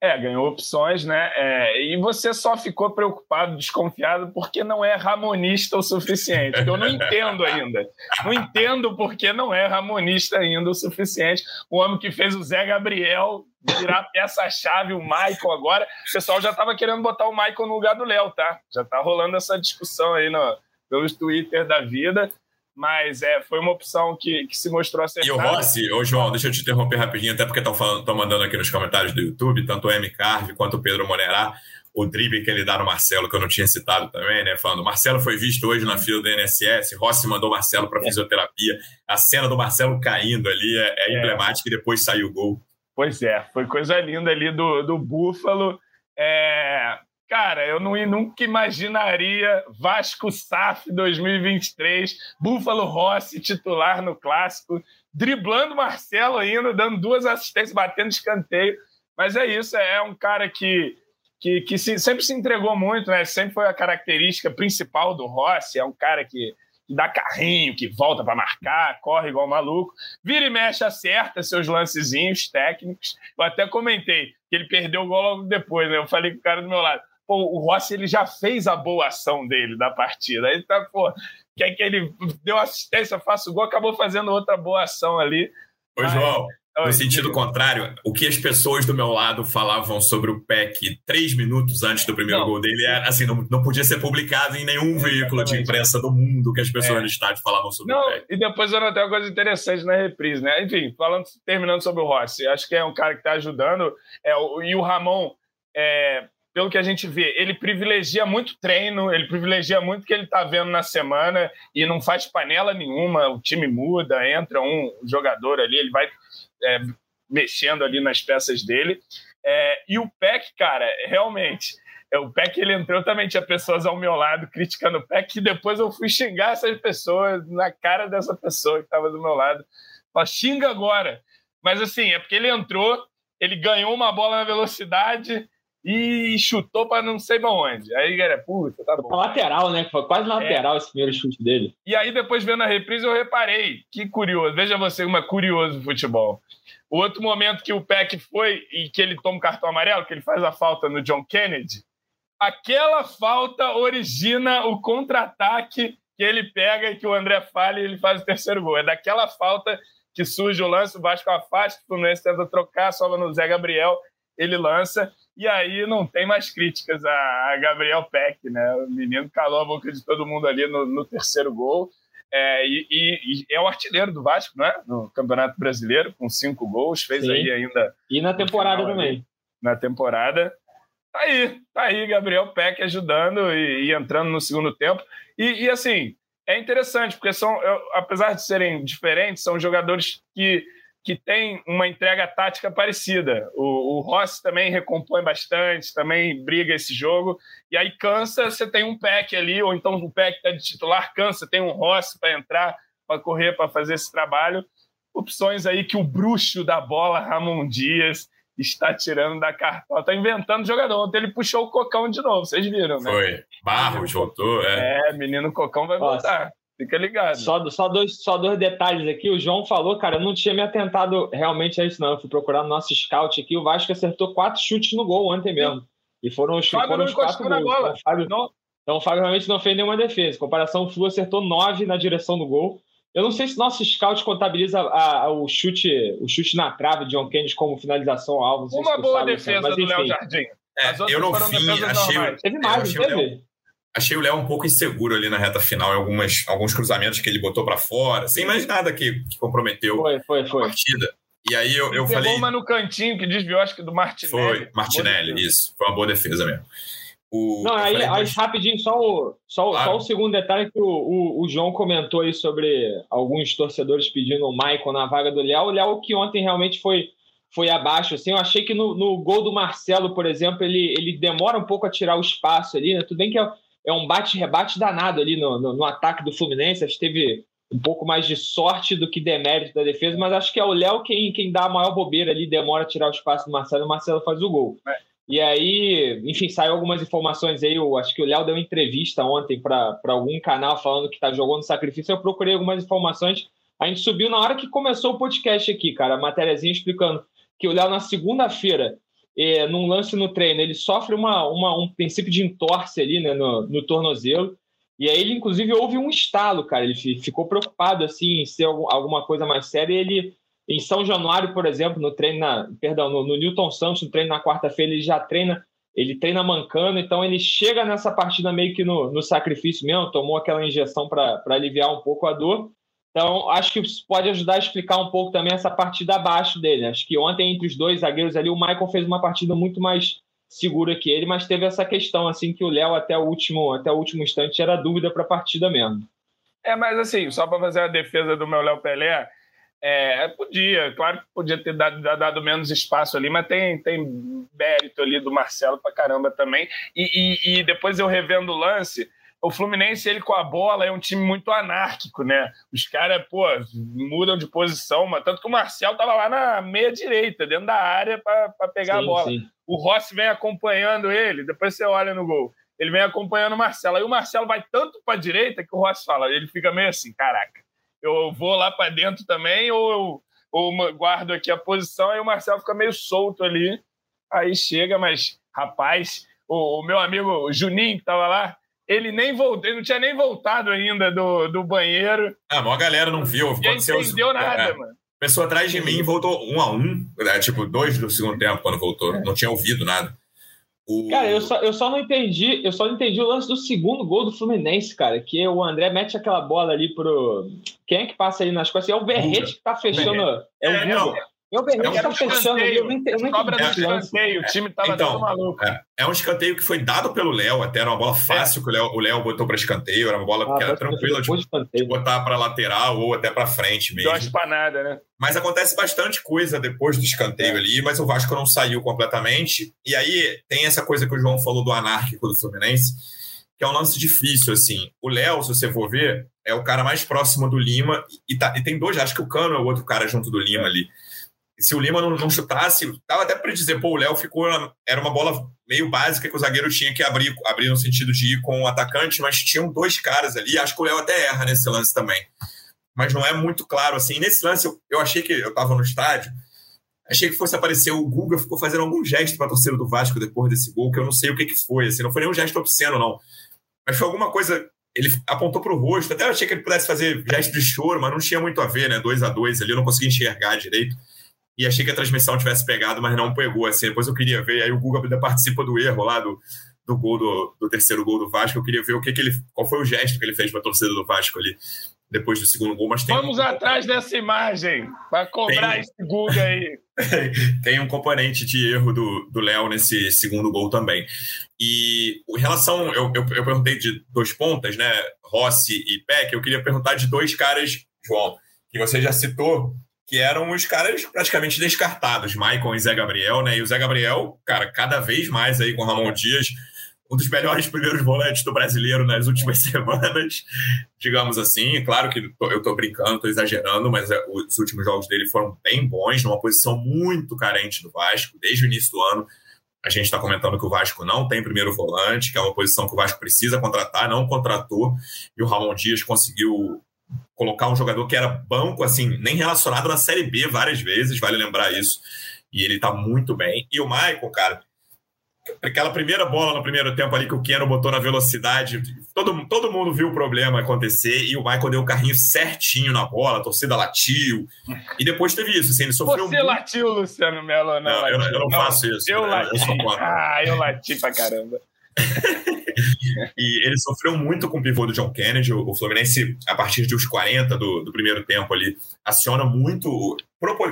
É, ganhou opções, né? É, e você só ficou preocupado, desconfiado, porque não é ramonista o suficiente. Eu não <laughs> entendo ainda. Não entendo porque não é ramonista ainda o suficiente. O homem que fez o Zé Gabriel virar peça-chave o Michael agora. O pessoal já estava querendo botar o Michael no lugar do Léo, tá? Já está rolando essa discussão aí no, pelos Twitter da vida. Mas é, foi uma opção que, que se mostrou acertada. E o Rossi, ô João, deixa eu te interromper rapidinho, até porque estão mandando aqui nos comentários do YouTube, tanto o M. Carve quanto o Pedro Monerá, o drible que ele dá no Marcelo, que eu não tinha citado também, né? Falando, Marcelo foi visto hoje na fila do NSS, Rossi mandou Marcelo para é. fisioterapia. A cena do Marcelo caindo ali é, é, é. emblemática e depois saiu o gol. Pois é, foi coisa linda ali do, do Búfalo. É, cara, eu não, nunca imaginaria Vasco SAF 2023, Búfalo Rossi titular no clássico, driblando Marcelo ainda, dando duas assistências, batendo escanteio. Mas é isso, é um cara que, que, que se, sempre se entregou muito, né? Sempre foi a característica principal do Rossi. É um cara que que dá carrinho, que volta para marcar, corre igual maluco. Vira e mexe, acerta seus lancezinhos técnicos. Eu até comentei que ele perdeu o gol logo depois, né? Eu falei com o cara do meu lado. Pô, o Rossi ele já fez a boa ação dele da partida. Aí tá, pô, quer que ele deu assistência, faça o gol, acabou fazendo outra boa ação ali. Ô, Mas... João, no sentido contrário, o que as pessoas do meu lado falavam sobre o PEC três minutos antes do primeiro não. gol dele era assim, não, não podia ser publicado em nenhum veículo de imprensa do mundo que as pessoas é. no estádio falavam sobre não, o PEC. E depois eu notei uma coisa interessante na reprise, né? Enfim, falando, terminando sobre o Rossi, acho que é um cara que está ajudando. É, e o Ramon, é, pelo que a gente vê, ele privilegia muito treino, ele privilegia muito o que ele está vendo na semana e não faz panela nenhuma, o time muda, entra um jogador ali, ele vai é, mexendo ali nas peças dele. É, e o Peck, cara, realmente, é, o Peck ele entrou também, tinha pessoas ao meu lado criticando o Peck, e depois eu fui xingar essas pessoas na cara dessa pessoa que estava do meu lado. Falei, xinga agora. Mas assim, é porque ele entrou, ele ganhou uma bola na velocidade, e chutou para não sei pra onde. Aí, galera, puta, tá bom. lateral, né? Foi quase lateral é. esse primeiro chute dele. E aí, depois vendo a reprise, eu reparei. Que curioso. Veja você é curioso futebol. O outro momento que o Peck foi e que ele toma o cartão amarelo, que ele faz a falta no John Kennedy, aquela falta origina o contra-ataque que ele pega e que o André falha e ele faz o terceiro gol. É daquela falta que surge o lance, o Vasco afasta, o Fluminense tenta trocar, sobra no Zé Gabriel, ele lança e aí não tem mais críticas a, Gabriel Peck, né? O menino calou a boca de todo mundo ali no, no terceiro gol. É, e, e, e, é o artilheiro do Vasco, né? No Campeonato Brasileiro, com cinco gols, fez Sim. aí ainda. E na temporada final, também. Ali, na temporada. Tá aí, tá aí, Gabriel Peck ajudando e, e entrando no segundo tempo. E, assim, é interessante, porque são, apesar de serem diferentes, são jogadores que que tem uma entrega tática parecida. O, o Rossi também recompõe bastante, também briga esse jogo. E aí cansa, você tem um pack ali, ou então o pack está de titular, cansa, tem um Rossi para entrar, para correr, para fazer esse trabalho. Opções aí que o bruxo da bola, Ramon Dias, está tirando da cartola. Está inventando jogador. Ontem ele puxou o Cocão de novo, vocês viram, né? Foi. Barros voltou, é. É, menino Cocão vai Nossa. voltar. Fica ligado. Só, só, dois, só dois detalhes aqui. O João falou, cara, eu não tinha me atentado realmente a isso, não. Eu fui procurar no nosso scout aqui. O Vasco acertou quatro chutes no gol ontem mesmo. E foram os, foram os quatro gols. Então, o Fábio, não. então o Fábio realmente não fez nenhuma defesa. Em comparação, o Flu acertou nove na direção do gol. Eu não sei se nosso scout contabiliza a, a, o, chute, o chute na trave de John Kennedy como finalização ao alvo. Uma boa defesa mas, do Léo Jardim. É, eu não vi, achei, Teve mais, não teve? Achei o Léo um pouco inseguro ali na reta final, em algumas, alguns cruzamentos que ele botou para fora, sem mais nada que, que comprometeu foi, foi, foi. a partida. E aí eu, eu falei. uma no cantinho que desviou, acho que do Martinelli. Foi, Martinelli, isso. Foi uma boa defesa mesmo. O, Não, aí, falei, aí rapidinho, só o, só, claro. só o segundo detalhe que o, o, o, João comentou aí sobre alguns torcedores pedindo o Michael na vaga do Léo. O Léo que ontem realmente foi, foi abaixo. Assim, eu achei que no, no gol do Marcelo, por exemplo, ele, ele demora um pouco a tirar o espaço ali, né? Tudo bem que é é um bate-rebate danado ali no, no, no, ataque do Fluminense. Acho que teve um pouco mais de sorte do que demérito da defesa, mas acho que é o Léo quem, quem dá a maior bobeira ali, demora a tirar o espaço do Marcelo e o Marcelo faz o gol. É. E aí, enfim, saiu algumas informações aí. Eu acho que o Léo deu uma entrevista ontem para algum canal falando que tá jogando sacrifício. Eu procurei algumas informações. A gente subiu na hora que começou o podcast aqui, cara, a matériazinha explicando que o Léo, na segunda-feira, é, num lance no treino, ele sofre uma, uma, um princípio de entorse ali né, no, no tornozelo. E aí ele, inclusive, houve um estalo, cara. Ele ficou preocupado assim, em ser algum, alguma coisa mais séria. E ele, em São Januário, por exemplo, no treino, na, perdão, no, no Newton Santos, no treino na quarta-feira, ele já treina, ele treina mancando, então ele chega nessa partida meio que no, no sacrifício mesmo, tomou aquela injeção para aliviar um pouco a dor. Então, acho que isso pode ajudar a explicar um pouco também essa partida abaixo dele. Acho que ontem, entre os dois zagueiros ali, o Michael fez uma partida muito mais segura que ele, mas teve essa questão, assim, que o Léo, até o último, até o último instante, era dúvida para a partida mesmo. É, mas assim, só para fazer a defesa do meu Léo Pelé, é, podia, claro que podia ter dado, dado, menos espaço ali, mas tem, tem mérito ali do Marcelo para caramba também. E, e, e depois eu revendo o lance, o Fluminense, ele com a bola, é um time muito anárquico, né? Os caras, pô, mudam de posição, mas tanto que o Marcel tava lá na meia direita, dentro da área, para pegar sim, a bola. Sim. O Rossi vem acompanhando ele, depois você olha no gol. Ele vem acompanhando o Marcelo. Aí o Marcelo vai tanto para a direita que o Rossi fala, ele fica meio assim, caraca, eu vou lá para dentro também ou eu ou guardo aqui a posição, aí o Marcelo fica meio solto ali. Aí chega, mas rapaz, o, o meu amigo Juninho que tava lá, ele nem voltou, ele não tinha nem voltado ainda do, do banheiro. Ah, a maior galera não viu. Não entendeu nada, é, mano. Pessoa atrás de mim voltou um a um, é, tipo, dois do segundo tempo quando voltou. É. Não tinha ouvido nada. O... Cara, eu só, eu só não entendi, eu só não entendi o lance do segundo gol do Fluminense, cara, que o André mete aquela bola ali pro. Quem é que passa ali nas costas? É o Berrete que tá fechando. É, o Guga. Eu é um tá fechando ali, eu não entendi. Sobra do escanteio, o time tava então, maluco. É, é, um escanteio que foi dado pelo Léo, até era uma bola fácil é. que o Léo botou para escanteio, era uma bola ah, que era tranquila de, de, botar para lateral ou até para frente mesmo. Deu panada, né? Mas acontece bastante coisa depois do escanteio é. ali, mas o Vasco não saiu completamente. E aí tem essa coisa que o João falou do anárquico do Fluminense, que é um lance difícil, assim. O Léo, se você for ver, é o cara mais próximo do Lima, e, tá, e tem dois, acho que o Cano é o outro cara junto do Lima ali. Se o Lima não, não chutasse, dava até para dizer, pô, o Léo ficou. Era uma bola meio básica que o zagueiro tinha que abrir, abrir no sentido de ir com o atacante, mas tinham dois caras ali. Acho que o Léo até erra nesse lance também. Mas não é muito claro assim. Nesse lance, eu, eu achei que eu estava no estádio, achei que fosse aparecer o Guga, ficou fazendo algum gesto para a torcida do Vasco depois desse gol, que eu não sei o que, que foi. Assim, não foi nenhum gesto obsceno, não. Mas foi alguma coisa. Ele apontou para o rosto, até achei que ele pudesse fazer gesto de choro, mas não tinha muito a ver, né? Dois a dois ali, eu não consegui enxergar direito e achei que a transmissão tivesse pegado, mas não pegou. Assim, depois eu queria ver, aí o Guga ainda participa do erro lá do, do gol do, do, terceiro gol do Vasco. Eu queria ver o que, que ele, qual foi o gesto que ele fez para a torcida do Vasco ali depois do segundo gol. Mas Vamos um... atrás dessa imagem para cobrar tem... esse Guga aí. <laughs> tem um componente de erro do, do Léo nesse segundo gol também. E em relação, eu, eu, eu perguntei de dois pontas, né? Rossi e Peck. Eu queria perguntar de dois caras, João, que você já citou que eram os caras praticamente descartados, Maicon e Zé Gabriel, né? E o Zé Gabriel, cara, cada vez mais aí com o Ramon Dias, um dos melhores <laughs> primeiros volantes do brasileiro nas últimas <laughs> semanas, digamos assim. Claro que eu tô brincando, tô exagerando, mas é, os últimos jogos dele foram bem bons, numa posição muito carente do Vasco, desde o início do ano. A gente está comentando que o Vasco não tem primeiro volante, que é uma posição que o Vasco precisa contratar, não contratou, e o Ramon Dias conseguiu colocar um jogador que era banco, assim, nem relacionado na Série B várias vezes, vale lembrar isso. E ele tá muito bem. E o Michael, cara, aquela primeira bola no primeiro tempo ali que o Keno botou na velocidade, todo, todo mundo viu o problema acontecer e o Michael deu o carrinho certinho na bola, a torcida latiu. E depois teve isso, assim, ele sofreu Você muito... latiu, Luciano Melo, não, não eu, eu, não faço isso. Eu né? lati. Eu ah, eu lati pra caramba. <laughs> e ele sofreu muito com o pivô do John Kennedy. O Fluminense, a partir uns 40 do, do primeiro tempo ali, aciona muito,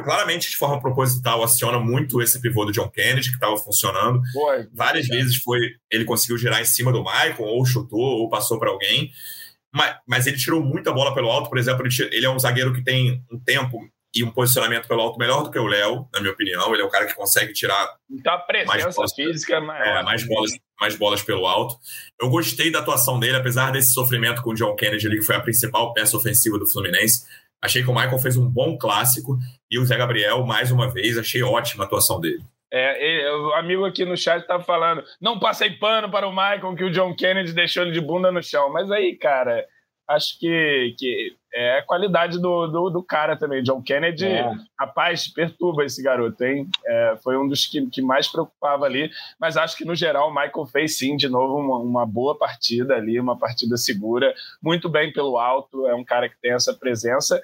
claramente de forma proposital, aciona muito esse pivô do John Kennedy, que estava funcionando. Boa, Várias é. vezes foi ele conseguiu girar em cima do Michael, ou chutou, ou passou para alguém. Mas, mas, ele tirou muita bola pelo alto, por exemplo, ele, ele é um zagueiro que tem um tempo e um posicionamento pelo alto melhor do que o Léo, na minha opinião. Ele é o cara que consegue tirar então, a presença mais bolas, física maior. É, mais bolas, mais bolas pelo alto. Eu gostei da atuação dele, apesar desse sofrimento com o John Kennedy ali, que foi a principal peça ofensiva do Fluminense. Achei que o Michael fez um bom clássico e o Zé Gabriel, mais uma vez, achei ótima a atuação dele. É, o amigo aqui no chat estava falando, não passei pano para o Michael que o John Kennedy deixou ele de bunda no chão. Mas aí, cara, acho que, que é a qualidade do, do, do, cara também. John Kennedy, é. rapaz, perturba esse garoto, hein? É, foi um dos que, que mais preocupava ali, mas acho que no geral o Michael fez sim, de novo, uma, uma boa partida ali, uma partida segura, muito bem pelo alto, é um cara que tem essa presença.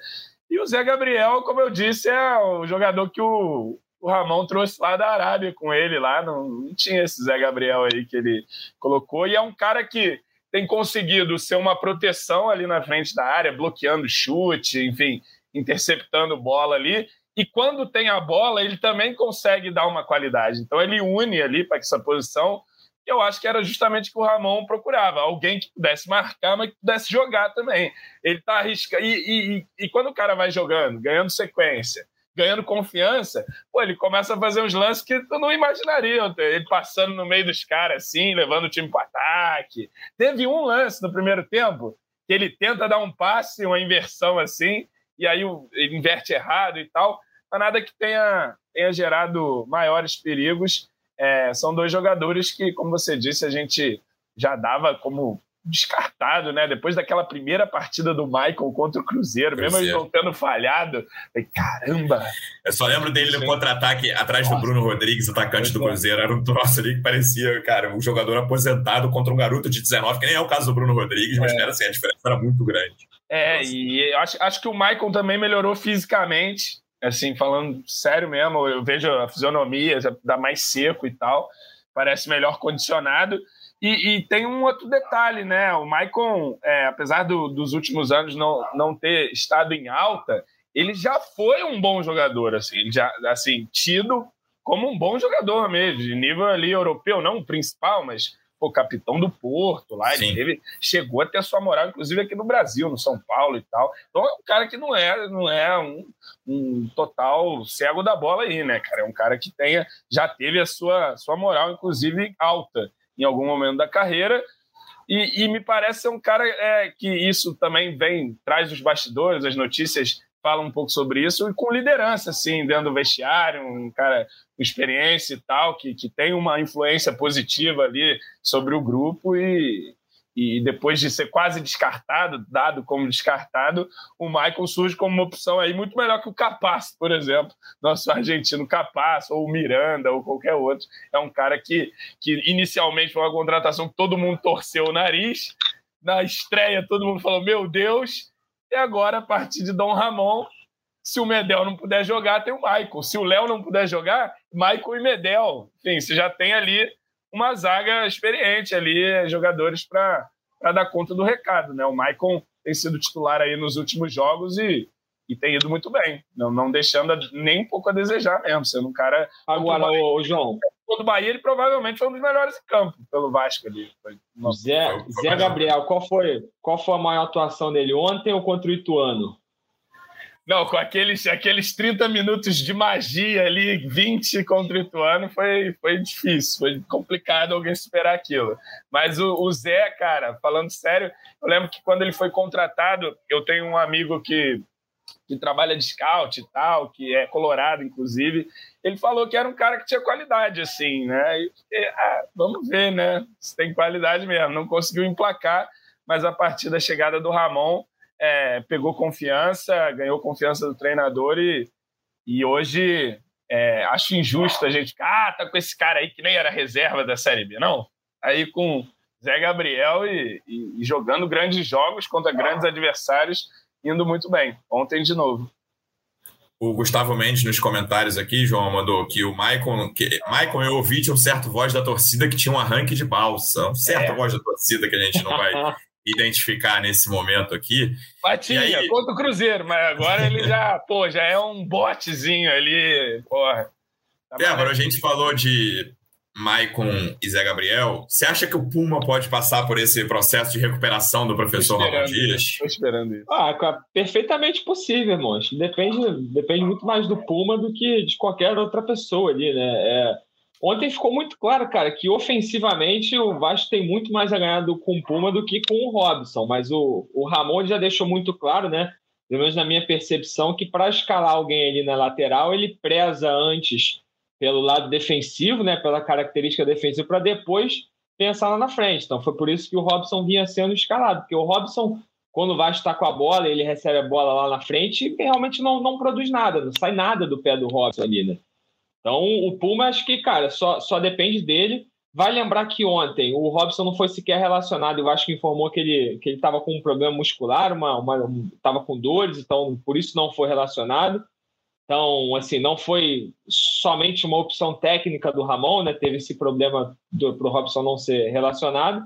E o Zé Gabriel, como eu disse, é o jogador que o, o Ramon trouxe lá da Arábia com ele lá, não, não tinha esse Zé Gabriel aí que ele colocou, e é um cara que tem conseguido ser uma proteção ali na frente da área, bloqueando chute, enfim, interceptando bola ali. E quando tem a bola, ele também consegue dar uma qualidade. Então ele une ali para essa posição. que eu acho que era justamente o que o Ramon procurava. Alguém que pudesse marcar, mas que pudesse jogar também. Ele tá arriscando. E, e, e, quando o cara vai jogando, ganhando sequência, ganhando confiança, pô, ele começa a fazer uns lances que tu não imaginaria. Ele passando no meio dos caras, assim, levando o time para ataque. Teve um lance no primeiro tempo que ele tenta dar um passe, uma inversão assim, e aí ele inverte errado e tal, mas nada que tenha, tenha gerado maiores perigos. É, são dois jogadores que, como você disse, a gente já dava como descartado, né? Depois daquela primeira partida do Michael contra o Cruzeiro, mesmo ele não tendo falhado, falei, caramba! Eu só lembro dele no contra-ataque atrás do Bruno Rodrigues, atacante do Cruzeiro. Era um troço ali que parecia, cara, um jogador aposentado contra um garoto de 19, que nem é o caso do Bruno Rodrigues, mas é. era assim, a diferença era muito grande. É, e acho, acho que o Michael também melhorou fisicamente, assim, falando sério mesmo, eu vejo a fisionomia, já dá mais seco e tal, parece melhor condicionado. E, e, tem um outro detalhe, né? O Maicon, é, apesar do, dos últimos anos não, não ter estado em alta, ele já foi um bom jogador, assim, ele já, assim, tido como um bom jogador mesmo, de nível ali europeu, não o principal, mas o capitão do Porto lá, ele teve, chegou a ter a sua moral, inclusive aqui no Brasil, no São Paulo e tal. Então é um cara que não é, não é um, um total cego da bola aí, né, cara? É um cara que tenha, já teve a sua, sua moral, inclusive, alta em algum momento da carreira. E, e me parece ser um cara é, que isso também vem, traz os bastidores, as notícias fala um pouco sobre isso, e com liderança, assim, dentro do vestiário, um cara com experiência e tal, que, que tem uma influência positiva ali sobre o grupo e, e depois de ser quase descartado, dado como descartado, o Michael surge como uma opção aí muito melhor que o Capaz, por exemplo, nosso argentino Capaz, ou o Miranda, ou qualquer outro. É um cara que, que inicialmente foi uma contratação que todo mundo torceu o nariz, na estreia todo mundo falou, meu Deus, e agora, a partir de Dom Ramon, se o Medel não puder jogar, tem o Michael. Se o Léo não puder jogar, Michael e Medel. Enfim, você já tem ali uma zaga experiente ali, jogadores para dar conta do recado. Né? O Michael tem sido titular aí nos últimos jogos e, e tem ido muito bem, não, não deixando nem um pouco a desejar mesmo, sendo um cara... Agora, ô, João... Do Bahia, ele provavelmente foi um dos melhores em campo pelo Vasco ali. Zé, Zé Gabriel, qual foi, qual foi a maior atuação dele ontem ou contra o Ituano? Não, com aqueles, aqueles 30 minutos de magia ali, 20 contra o Ituano, foi, foi difícil, foi complicado alguém esperar aquilo. Mas o, o, Zé, cara, falando sério, eu lembro que quando ele foi contratado, eu tenho um amigo que, que trabalha de scout e tal, que é colorado, inclusive, ele falou que era um cara que tinha qualidade, assim, né? E, ah, vamos ver, né? Se tem qualidade mesmo. Não conseguiu emplacar, mas a partir da chegada do Ramon é, pegou confiança, ganhou confiança do treinador e, e hoje é, acho injusto a gente ah, tá com esse cara aí que nem era reserva da Série B, não. Aí com Zé Gabriel e, e, e jogando grandes jogos contra grandes adversários, indo muito bem. Ontem de novo. O Gustavo Mendes nos comentários aqui, João, mandou que o Maicon, que Maicon eu ouvi tinha um certo voz da torcida que tinha um arranque de balsa, um certo é. voz da torcida que a gente não vai <laughs> identificar nesse momento aqui. Batinha, aí... contra o Cruzeiro, mas agora ele já, <laughs> pô, já é um botezinho ali, porra. Tá é, agora a gente falou de Maicon e Zé Gabriel. Você acha que o Puma pode passar por esse processo de recuperação do professor Ramon Dias? Estou esperando isso. Ah, perfeitamente possível, irmão. Depende, depende muito mais do Puma do que de qualquer outra pessoa ali, né? É Ontem ficou muito claro, cara, que ofensivamente o Vasco tem muito mais a ganhar do, com o Puma do que com o Robson. Mas o, o Ramon já deixou muito claro, né? Pelo menos na minha percepção, que para escalar alguém ali na lateral, ele preza antes pelo lado defensivo, né? Pela característica defensiva, para depois pensar lá na frente. Então foi por isso que o Robson vinha sendo escalado, porque o Robson, quando o Vasco está com a bola, ele recebe a bola lá na frente e realmente não, não produz nada, não sai nada do pé do Robson ali, né? Então, o Puma, acho que, cara, só, só depende dele. Vai lembrar que ontem o Robson não foi sequer relacionado. Eu acho que informou que ele que ele estava com um problema muscular, uma, uma estava com dores, então por isso não foi relacionado. Então, assim, não foi somente uma opção técnica do Ramon, né? Teve esse problema para o Robson não ser relacionado.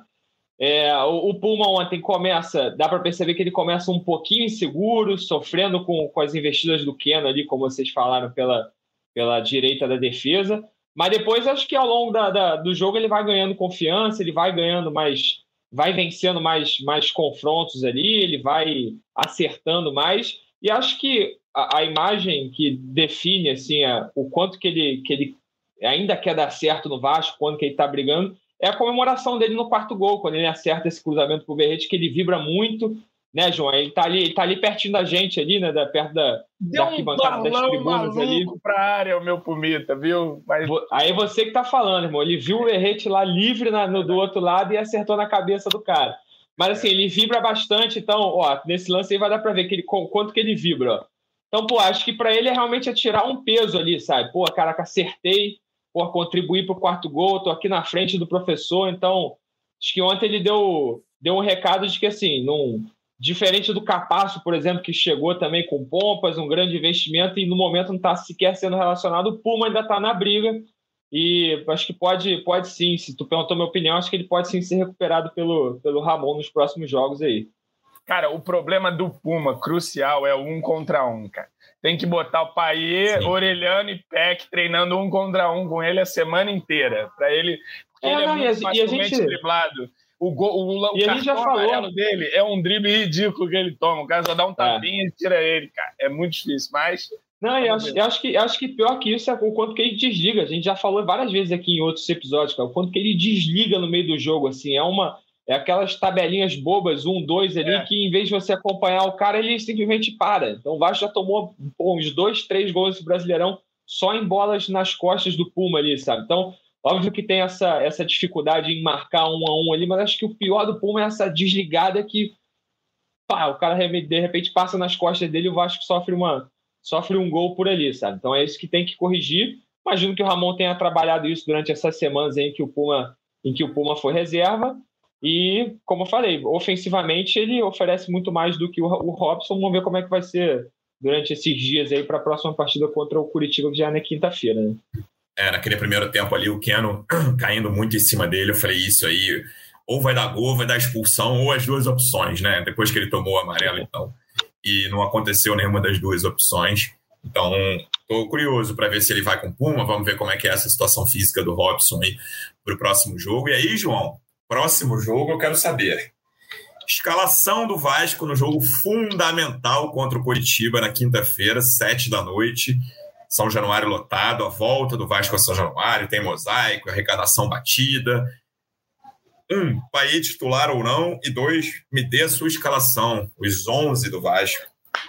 É, o, o Puma ontem começa, dá para perceber que ele começa um pouquinho inseguro, sofrendo com, com as investidas do Keno ali, como vocês falaram, pela, pela direita da defesa. Mas depois acho que ao longo da, da, do jogo ele vai ganhando confiança, ele vai ganhando mais, vai vencendo mais, mais confrontos ali, ele vai acertando mais. E acho que a, a imagem que define assim a, o quanto que ele, que ele ainda quer dar certo no Vasco, quando que ele está brigando, é a comemoração dele no quarto gol, quando ele acerta esse cruzamento para o Berrete, que ele vibra muito, né, João? Ele tá ali, ele tá ali pertinho da gente ali, né? Da, perto da, Deu da arquibancada um das tribunas ali. pra área, o meu Pumita, viu? Mas... Aí você que tá falando, irmão. Ele viu o Errete lá livre na, no, do outro lado e acertou na cabeça do cara. Mas assim, ele vibra bastante, então, ó, nesse lance aí vai dar pra ver que ele, quanto que ele vibra, ó. Então, pô, acho que para ele é realmente é tirar um peso ali, sabe? Pô, caraca, acertei, pô, contribuir pro quarto gol, tô aqui na frente do professor, então acho que ontem ele deu, deu um recado de que assim, não Diferente do Capasso, por exemplo, que chegou também com pompas, um grande investimento e no momento não está sequer sendo relacionado, o Puma ainda está na briga e acho que pode, pode sim, se tu perguntou minha opinião, acho que ele pode sim ser recuperado pelo, pelo Ramon nos próximos jogos aí. Cara, o problema do Puma, crucial, é o um contra um, cara. Tem que botar o Paier, Orelhano e Peck treinando um contra um com ele a semana inteira. para ele. É, ele é não, muito e a, gente... driblado. O, gol, o, o e gente já falou dele é um drible ridículo que ele toma. O cara só dá um é. tapinha é. e tira ele, cara. É muito difícil, mas. Não, eu acho, eu acho, que, eu acho que pior que isso é o quanto que ele desliga. A gente já falou várias vezes aqui em outros episódios, cara, o quanto que ele desliga no meio do jogo, assim. É uma, é aquelas tabelinhas bobas, um, dois ali, é. que em vez de você acompanhar o cara, ele simplesmente para. Então o Vasco já tomou pô, uns dois, três gols do Brasileirão só em bolas nas costas do Puma ali, sabe? Então, óbvio que tem essa, essa dificuldade em marcar um a um ali, mas acho que o pior do Puma é essa desligada que pá, o cara de repente passa nas costas dele e o Vasco sofre, uma, sofre um gol por ali, sabe? Então é isso que tem que corrigir. Imagino que o Ramon tenha trabalhado isso durante essas semanas em que o Puma, em que o Puma foi reserva. E, como eu falei, ofensivamente ele oferece muito mais do que o, o Robson. Vamos ver como é que vai ser durante esses dias aí para a próxima partida contra o Curitiba, que já é na quinta-feira. Né? É, naquele primeiro tempo ali, o Keno <clears throat> caindo muito em cima dele, eu falei, isso aí, ou vai dar gol, vai dar expulsão, ou as duas opções, né? Depois que ele tomou o amarelo, então. E não aconteceu nenhuma das duas opções. Então, estou curioso para ver se ele vai com Puma, vamos ver como é que é essa situação física do Robson aí para o próximo jogo. E aí, João, próximo jogo eu quero saber. Escalação do Vasco no jogo fundamental contra o Curitiba na quinta-feira, sete da noite. São Januário lotado, a volta do Vasco a São Januário, tem mosaico, arrecadação batida. Um, Paí titular ou não. E dois, me dê a sua escalação, os 11 do Vasco.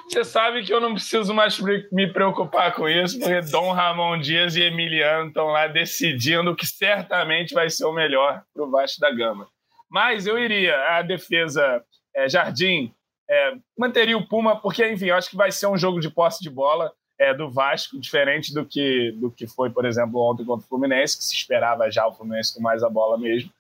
Você sabe que eu não preciso mais me preocupar com isso, porque Dom Ramon Dias e Emiliano estão lá decidindo o que certamente vai ser o melhor para o Vasco da Gama. Mas eu iria, a defesa é, Jardim, é, manteria o Puma, porque, enfim, eu acho que vai ser um jogo de posse de bola é, do Vasco, diferente do que, do que foi, por exemplo, ontem contra o Fluminense, que se esperava já o Fluminense com mais a bola mesmo.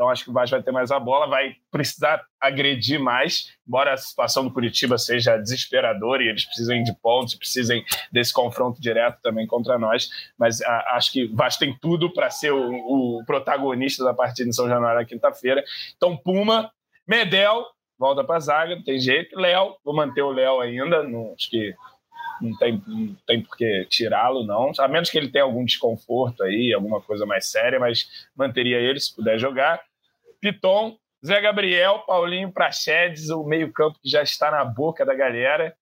Então acho que o Vasco vai ter mais a bola, vai precisar agredir mais, embora a situação do Curitiba seja desesperadora e eles precisem de pontos, precisem desse confronto direto também contra nós, mas a, acho que o Vasco tem tudo para ser o, o, protagonista da partida em São Januário na quinta-feira. Então Puma, Medel, volta para a zaga, não tem jeito. Léo, vou manter o Léo ainda, não, acho que não tem, não tem por que tirá-lo, não. A menos que ele tenha algum desconforto aí, alguma coisa mais séria, mas manteria ele se puder jogar. Piton, Zé Gabriel, Paulinho Prachedes, o meio-campo que já está na boca da galera.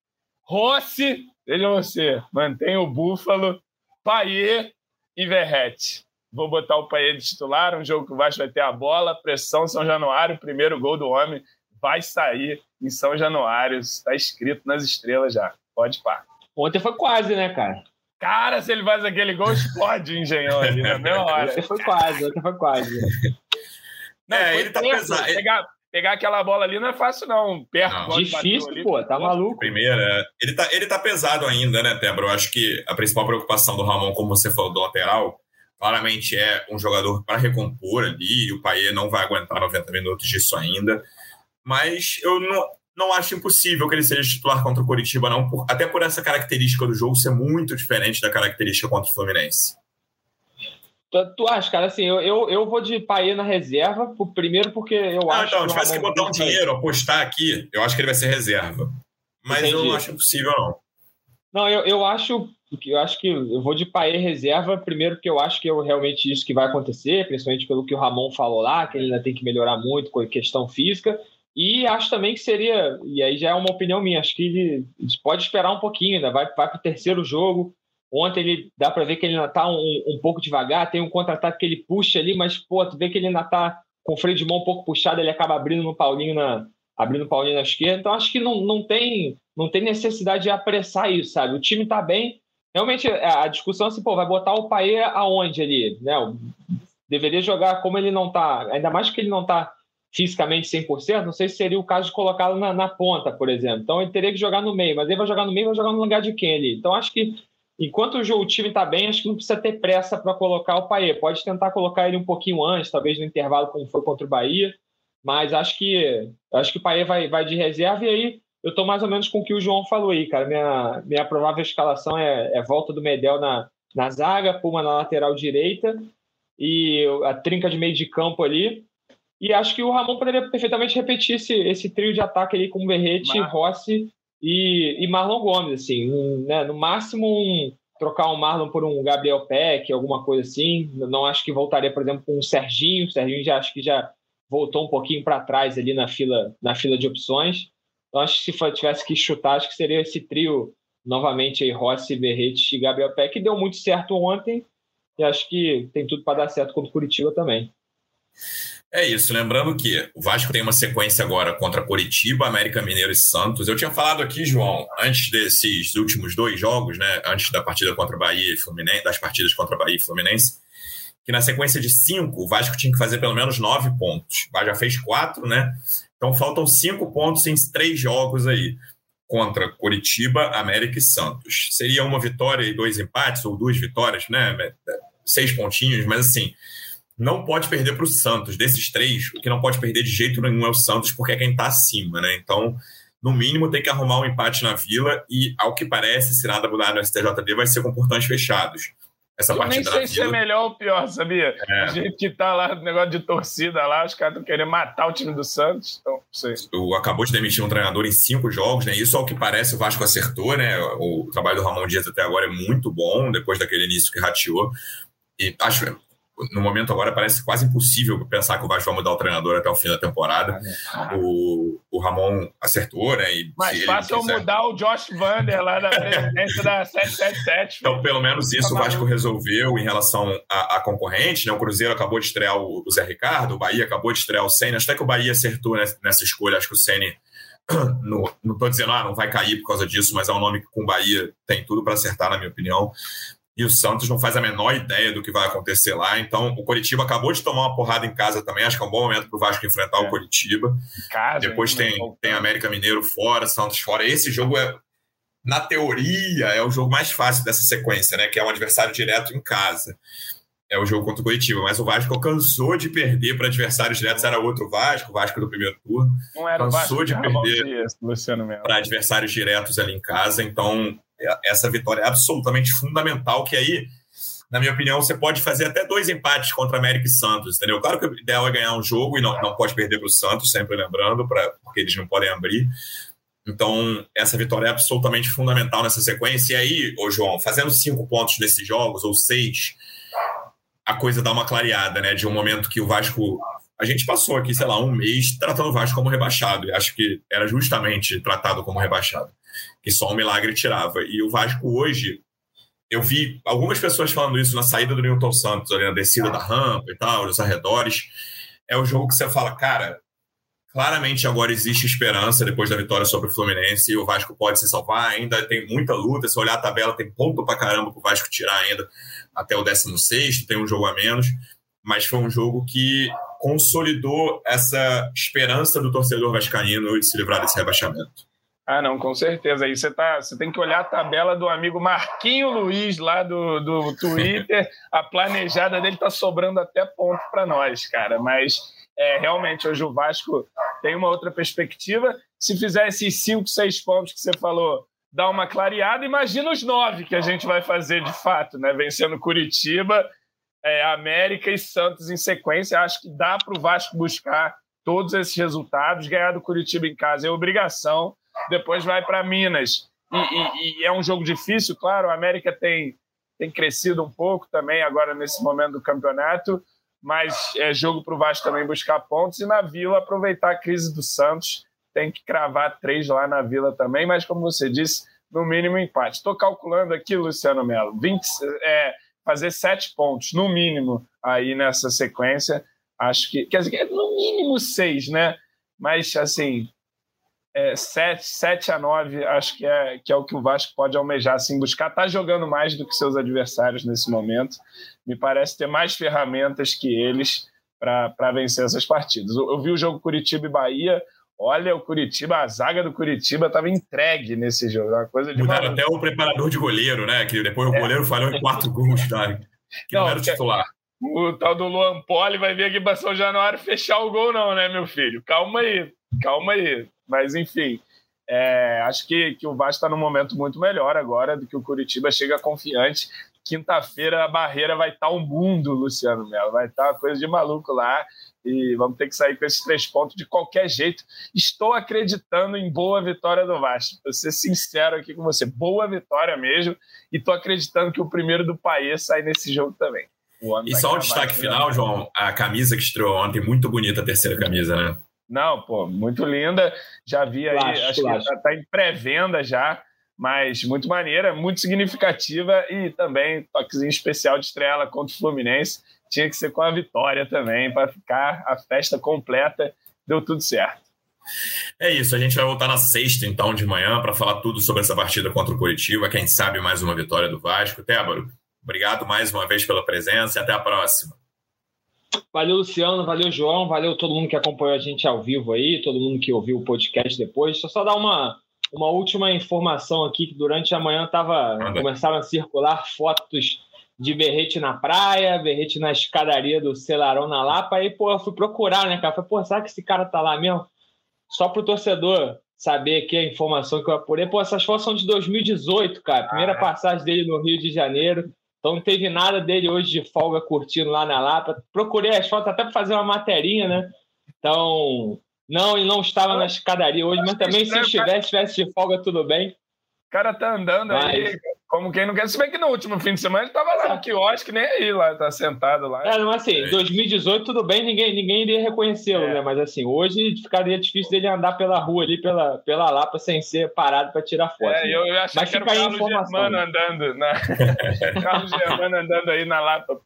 Rossi, veja você, mantém o Búfalo, Paier e Verrete. Vou botar o Paier de titular, um jogo que o Vasco vai ter a bola, pressão São Januário, primeiro gol do homem vai sair em São Januário, está escrito nas estrelas já. Pode pá. Ontem foi quase, né, cara? Cara, se ele faz aquele gol, explode o engenhão ali na mesma hora. Ontem foi quase, ontem foi quase. Não, é, ele tá pesado. Pegar, pegar aquela bola ali não é fácil, não. Perto, não. Difícil, ali, pô, tá maluco. Primeira, é. ele tá, ele tá pesado ainda, né, Tebra? Eu acho que a principal preocupação do Ramon, como você falou, do lateral, claramente é um jogador para recompor ali. O Paê não vai aguentar 90 minutos disso ainda. Mas eu não, não acho impossível que ele seja titular contra o Coritiba, não. Por, até por essa característica do jogo ser muito diferente da característica contra o Fluminense. Tu, tu acha, cara, assim, eu, eu, eu vou de Paê na reserva, primeiro porque eu ah, acho. Não, tivesse que botar um dinheiro, apostar aqui, eu acho que ele vai ser reserva. Mas Entendi. eu não acho impossível, não. Não, eu, eu acho eu acho que eu vou de Paê reserva, primeiro porque eu acho que é realmente isso que vai acontecer, principalmente pelo que o Ramon falou lá, que ele ainda tem que melhorar muito com a questão física. E acho também que seria, e aí já é uma opinião minha, acho que ele pode esperar um pouquinho, ainda vai, vai para o terceiro jogo, Ontem ele dá para ver que ele ainda está um, um pouco devagar, tem um contra-ataque que ele puxa ali, mas pô, tu vê que ele ainda está com o freio de mão um pouco puxado, ele acaba abrindo no Paulinho na abrindo o Paulinho na esquerda. Então acho que não, não tem não tem necessidade de apressar isso, sabe? O time está bem. Realmente a discussão é assim, pô, vai botar o Paê aonde ali, né? Deveria jogar como ele não está, ainda mais que ele não está fisicamente 100%, não sei se seria o caso de colocá-lo na, na, ponta, por exemplo. Então ele teria que jogar no meio, mas ele vai jogar no meio, vai jogar no lugar de quem ali? Então acho que enquanto o, jogo, o time está bem, acho que não precisa ter pressa para colocar o Paê. Pode tentar colocar ele um pouquinho antes, talvez no intervalo, como foi contra o Bahia. Mas acho que acho que o Paê vai, vai de reserva. E aí eu estou mais ou menos com o que o João falou aí, cara. Minha, minha provável escalação é, é volta do Medel na, na zaga, Puma na lateral direita e a trinca de meio de campo ali. E acho que o Ramon poderia perfeitamente repetir esse, esse trio de ataque ali com Berrete, Mar... Rossi e, e Marlon Gomes, assim, um, né, no máximo um, trocar um Marlon por um Gabriel Peck, alguma coisa assim. Não acho que voltaria, por exemplo, com um Serginho. O Serginho já acho que já voltou um pouquinho para trás ali na fila, na fila de opções. Então acho que se tivesse que chutar, acho que seria esse trio novamente aí, Rossi, Berrete e Gabriel Peck, que deu muito certo ontem e acho que tem tudo para dar certo contra o Curitiba também. É isso, lembrando que o Vasco tem uma sequência agora contra Coritiba, América Mineiro e Santos. Eu tinha falado aqui, João, antes desses últimos dois jogos, né, antes da partida contra Bahia e Fluminense, das partidas contra Bahia e Fluminense, que na sequência de cinco, o Vasco tinha que fazer pelo menos nove pontos. Já fez quatro, né? Então faltam cinco pontos em três jogos aí, contra Coritiba, América e Santos. Seria uma vitória e dois empates, ou duas vitórias, né? Seis pontinhos, mas assim, não pode perder para o Santos. Desses três, o que não pode perder de jeito nenhum é o Santos, porque é quem está acima, né? Então, no mínimo, tem que arrumar um empate na vila e, ao que parece, se nada mudar no STJD, vai ser com portões fechados essa eu nem sei se é melhor ou pior, sabia? É. O jeito que tá lá, o negócio de torcida lá, os caras estão querendo matar o time do Santos. Então, sei. O, acabou de demitir um treinador em cinco jogos, né? Isso, ao que parece, o Vasco acertou, né? O, o trabalho do Ramon Dias até agora é muito bom, depois daquele início que rateou. E acho no momento agora parece quase impossível pensar que o Vasco vai mudar o treinador até o fim da temporada. Ah, o, o Ramon acertou, né? E Mas fácil quiser... mudar o Josh Vander lá na presidência da 777. Então, pelo menos isso o Vasco resolveu em relação à, concorrente, né? O Cruzeiro acabou de estrear o, o Zé Ricardo, o Bahia acabou de estrear o Senna. Até que o Bahia acertou nessa, nessa escolha. Acho que o Senna <clears throat> não estou dizendo, ah, não vai cair por causa disso, mas é um nome que com o Bahia tem tudo para acertar, na minha opinião e o Santos não faz a menor ideia do que vai acontecer lá. Então, o Coritiba acabou de tomar uma porrada em casa também. Acho que é um bom momento para o Vasco enfrentar é. o Coritiba. Casa, Depois tem, tem América Mineiro fora, Santos fora. Esse jogo é, na teoria, é o jogo mais fácil dessa sequência, né? Que é um adversário direto em casa. É o jogo contra o Coritiba. Mas o Vasco cansou de perder para adversários diretos. Era outro Vasco, o Vasco do primeiro turno. Não era cansou o Vasco de perder para adversários diretos ali em casa. Então, essa vitória é absolutamente fundamental, que aí, na minha opinião, você pode fazer até dois empates contra América e Santos, entendeu? Claro que o ideal é ganhar um jogo e não, não pode perder para o Santos, sempre lembrando, pra, porque eles não podem abrir. Então, essa vitória é absolutamente fundamental nessa sequência. E aí, ô João, fazendo cinco pontos nesses jogos, ou seis, a coisa dá uma clareada, né? De um momento que o Vasco. A gente passou aqui, sei lá, um mês tratando o Vasco como rebaixado. E acho que era justamente tratado como rebaixado que só um milagre tirava. E o Vasco hoje, eu vi algumas pessoas falando isso na saída do Newton Santos, ali na descida da rampa e tal, nos arredores. É o jogo que você fala, cara, claramente agora existe esperança depois da vitória sobre o Fluminense e o Vasco pode se salvar. Ainda tem muita luta. Se olhar a tabela, tem ponto pra caramba pro Vasco tirar ainda até o 16, tem um jogo a menos. Mas foi um jogo que consolidou essa esperança do torcedor vascaíno de se livrar desse rebaixamento. Ah, não, com certeza. Aí você, tá, você tem que olhar a tabela do amigo Marquinho Luiz lá do, do Twitter. A planejada dele tá sobrando até ponto para nós, cara. Mas é, realmente hoje o Vasco tem uma outra perspectiva. Se fizer esses cinco, seis pontos que você falou, dá uma clareada. Imagina os nove que a gente vai fazer de fato, né? Vencendo Curitiba, é, América e Santos em sequência. Acho que dá para o Vasco buscar todos esses resultados. Ganhar do Curitiba em casa é obrigação depois vai para Minas. E, e, e, é um jogo difícil, claro. A América tem, tem crescido um pouco também agora nesse momento do campeonato, mas é jogo para o Vasco também buscar pontos e na Vila aproveitar a crise do Santos. Tem que cravar três lá na Vila também, mas como você disse, no mínimo empate. Estou calculando aqui, Luciano Melo, 20, é, fazer sete pontos, no mínimo, aí nessa sequência. Acho que, quer dizer, no mínimo seis, né? Mas, assim, é, 7, 7 a 9, acho que é, que é o que o Vasco pode almejar, assim, buscar. Está jogando mais do que seus adversários nesse momento. Me parece ter mais ferramentas que eles para vencer essas partidas. Eu, eu vi o jogo Curitiba e Bahia. Olha, o Curitiba, a zaga do Curitiba estava entregue nesse jogo. Uma coisa de Mudaram até o preparador de goleiro, né? Que depois o é. goleiro falhou em quatro gols, tá? que não, não era o titular. O tal do Luan Poli vai vir aqui para São Januário fechar o gol, não, né, meu filho? Calma aí, calma aí. Mas, enfim, é, acho que, que o Vasco está num momento muito melhor agora do que o Curitiba chega confiante. Quinta-feira a barreira vai estar tá um mundo, Luciano Melo. Vai estar tá uma coisa de maluco lá. E vamos ter que sair com esses três pontos de qualquer jeito. Estou acreditando em boa vitória do Vasco. Vou ser sincero aqui com você. Boa vitória mesmo. E estou acreditando que o primeiro do país sai nesse jogo também. E só um destaque final, João. A camisa que estreou ontem, muito bonita a terceira camisa, né? Não, pô, muito linda. Já vi aí, acho que já está em pré-venda já, mas muito maneira, muito significativa e também toquezinho especial de estrela contra o Fluminense. tinha que ser com a vitória também, para ficar a festa completa. Deu tudo certo. É isso, a gente vai voltar na sexta, então, de manhã, para falar tudo sobre essa partida contra o Curitiba. Quem sabe mais uma vitória do Vasco. Tébaro, obrigado mais uma vez pela presença e até a próxima. Valeu, Luciano, valeu, João, valeu todo mundo que acompanhou a gente ao vivo aí, todo mundo que ouviu o podcast depois. Só só dar uma, uma última informação aqui, que durante a manhã tava, começaram a circular fotos de berrete na praia, berrete na escadaria do Celarão na Lapa, aí, pô, eu fui procurar, né, cara? Falei, pô, será que esse cara tá lá mesmo? Só pro torcedor saber aqui a informação que eu apurei. Pô, essas fotos são de 2018, cara. Primeira ah, é. passagem dele no Rio de Janeiro. Então não teve nada dele hoje de folga curtindo lá na Lapa. Procurei as fotos até para fazer uma materinha, né? Então, não, ele não estava na escadaria hoje, mas também se estivesse, estivesse de folga, tudo bem. O cara tá andando mas... aí, como quem não quer. Se bem que no último fim de semana ele tava lá no quiosque, nem aí lá, tá sentado lá. É, mas assim, é. 2018 tudo bem, ninguém, ninguém iria reconhecê-lo, é. né? Mas assim, hoje ficaria difícil dele andar pela rua ali, pela, pela Lapa, sem ser parado para tirar foto. É, né? eu, eu achei mas que era o Carlos Germano andando, na... <laughs> Carlos Germano andando aí na Lapa.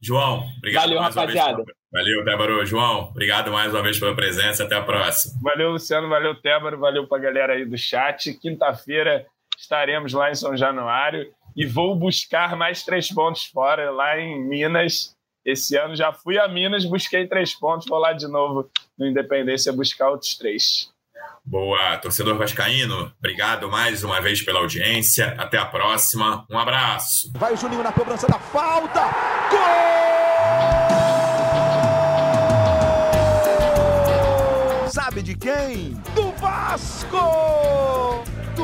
João, obrigado. Valeu, rapaziada. Valeu, Tébaro. João, obrigado mais uma vez pela presença. Até a próxima. Valeu, Luciano. Valeu, Tébaro. Valeu pra galera aí do chat. Quinta-feira estaremos lá em São Januário e vou buscar mais três pontos fora, lá em Minas. Esse ano já fui a Minas, busquei três pontos, vou lá de novo no Independência buscar outros três. Boa, torcedor vascaíno, obrigado mais uma vez pela audiência. Até a próxima. Um abraço. Vai o Juninho na cobrança da falta. Gol! Sabe de quem? Do Vasco!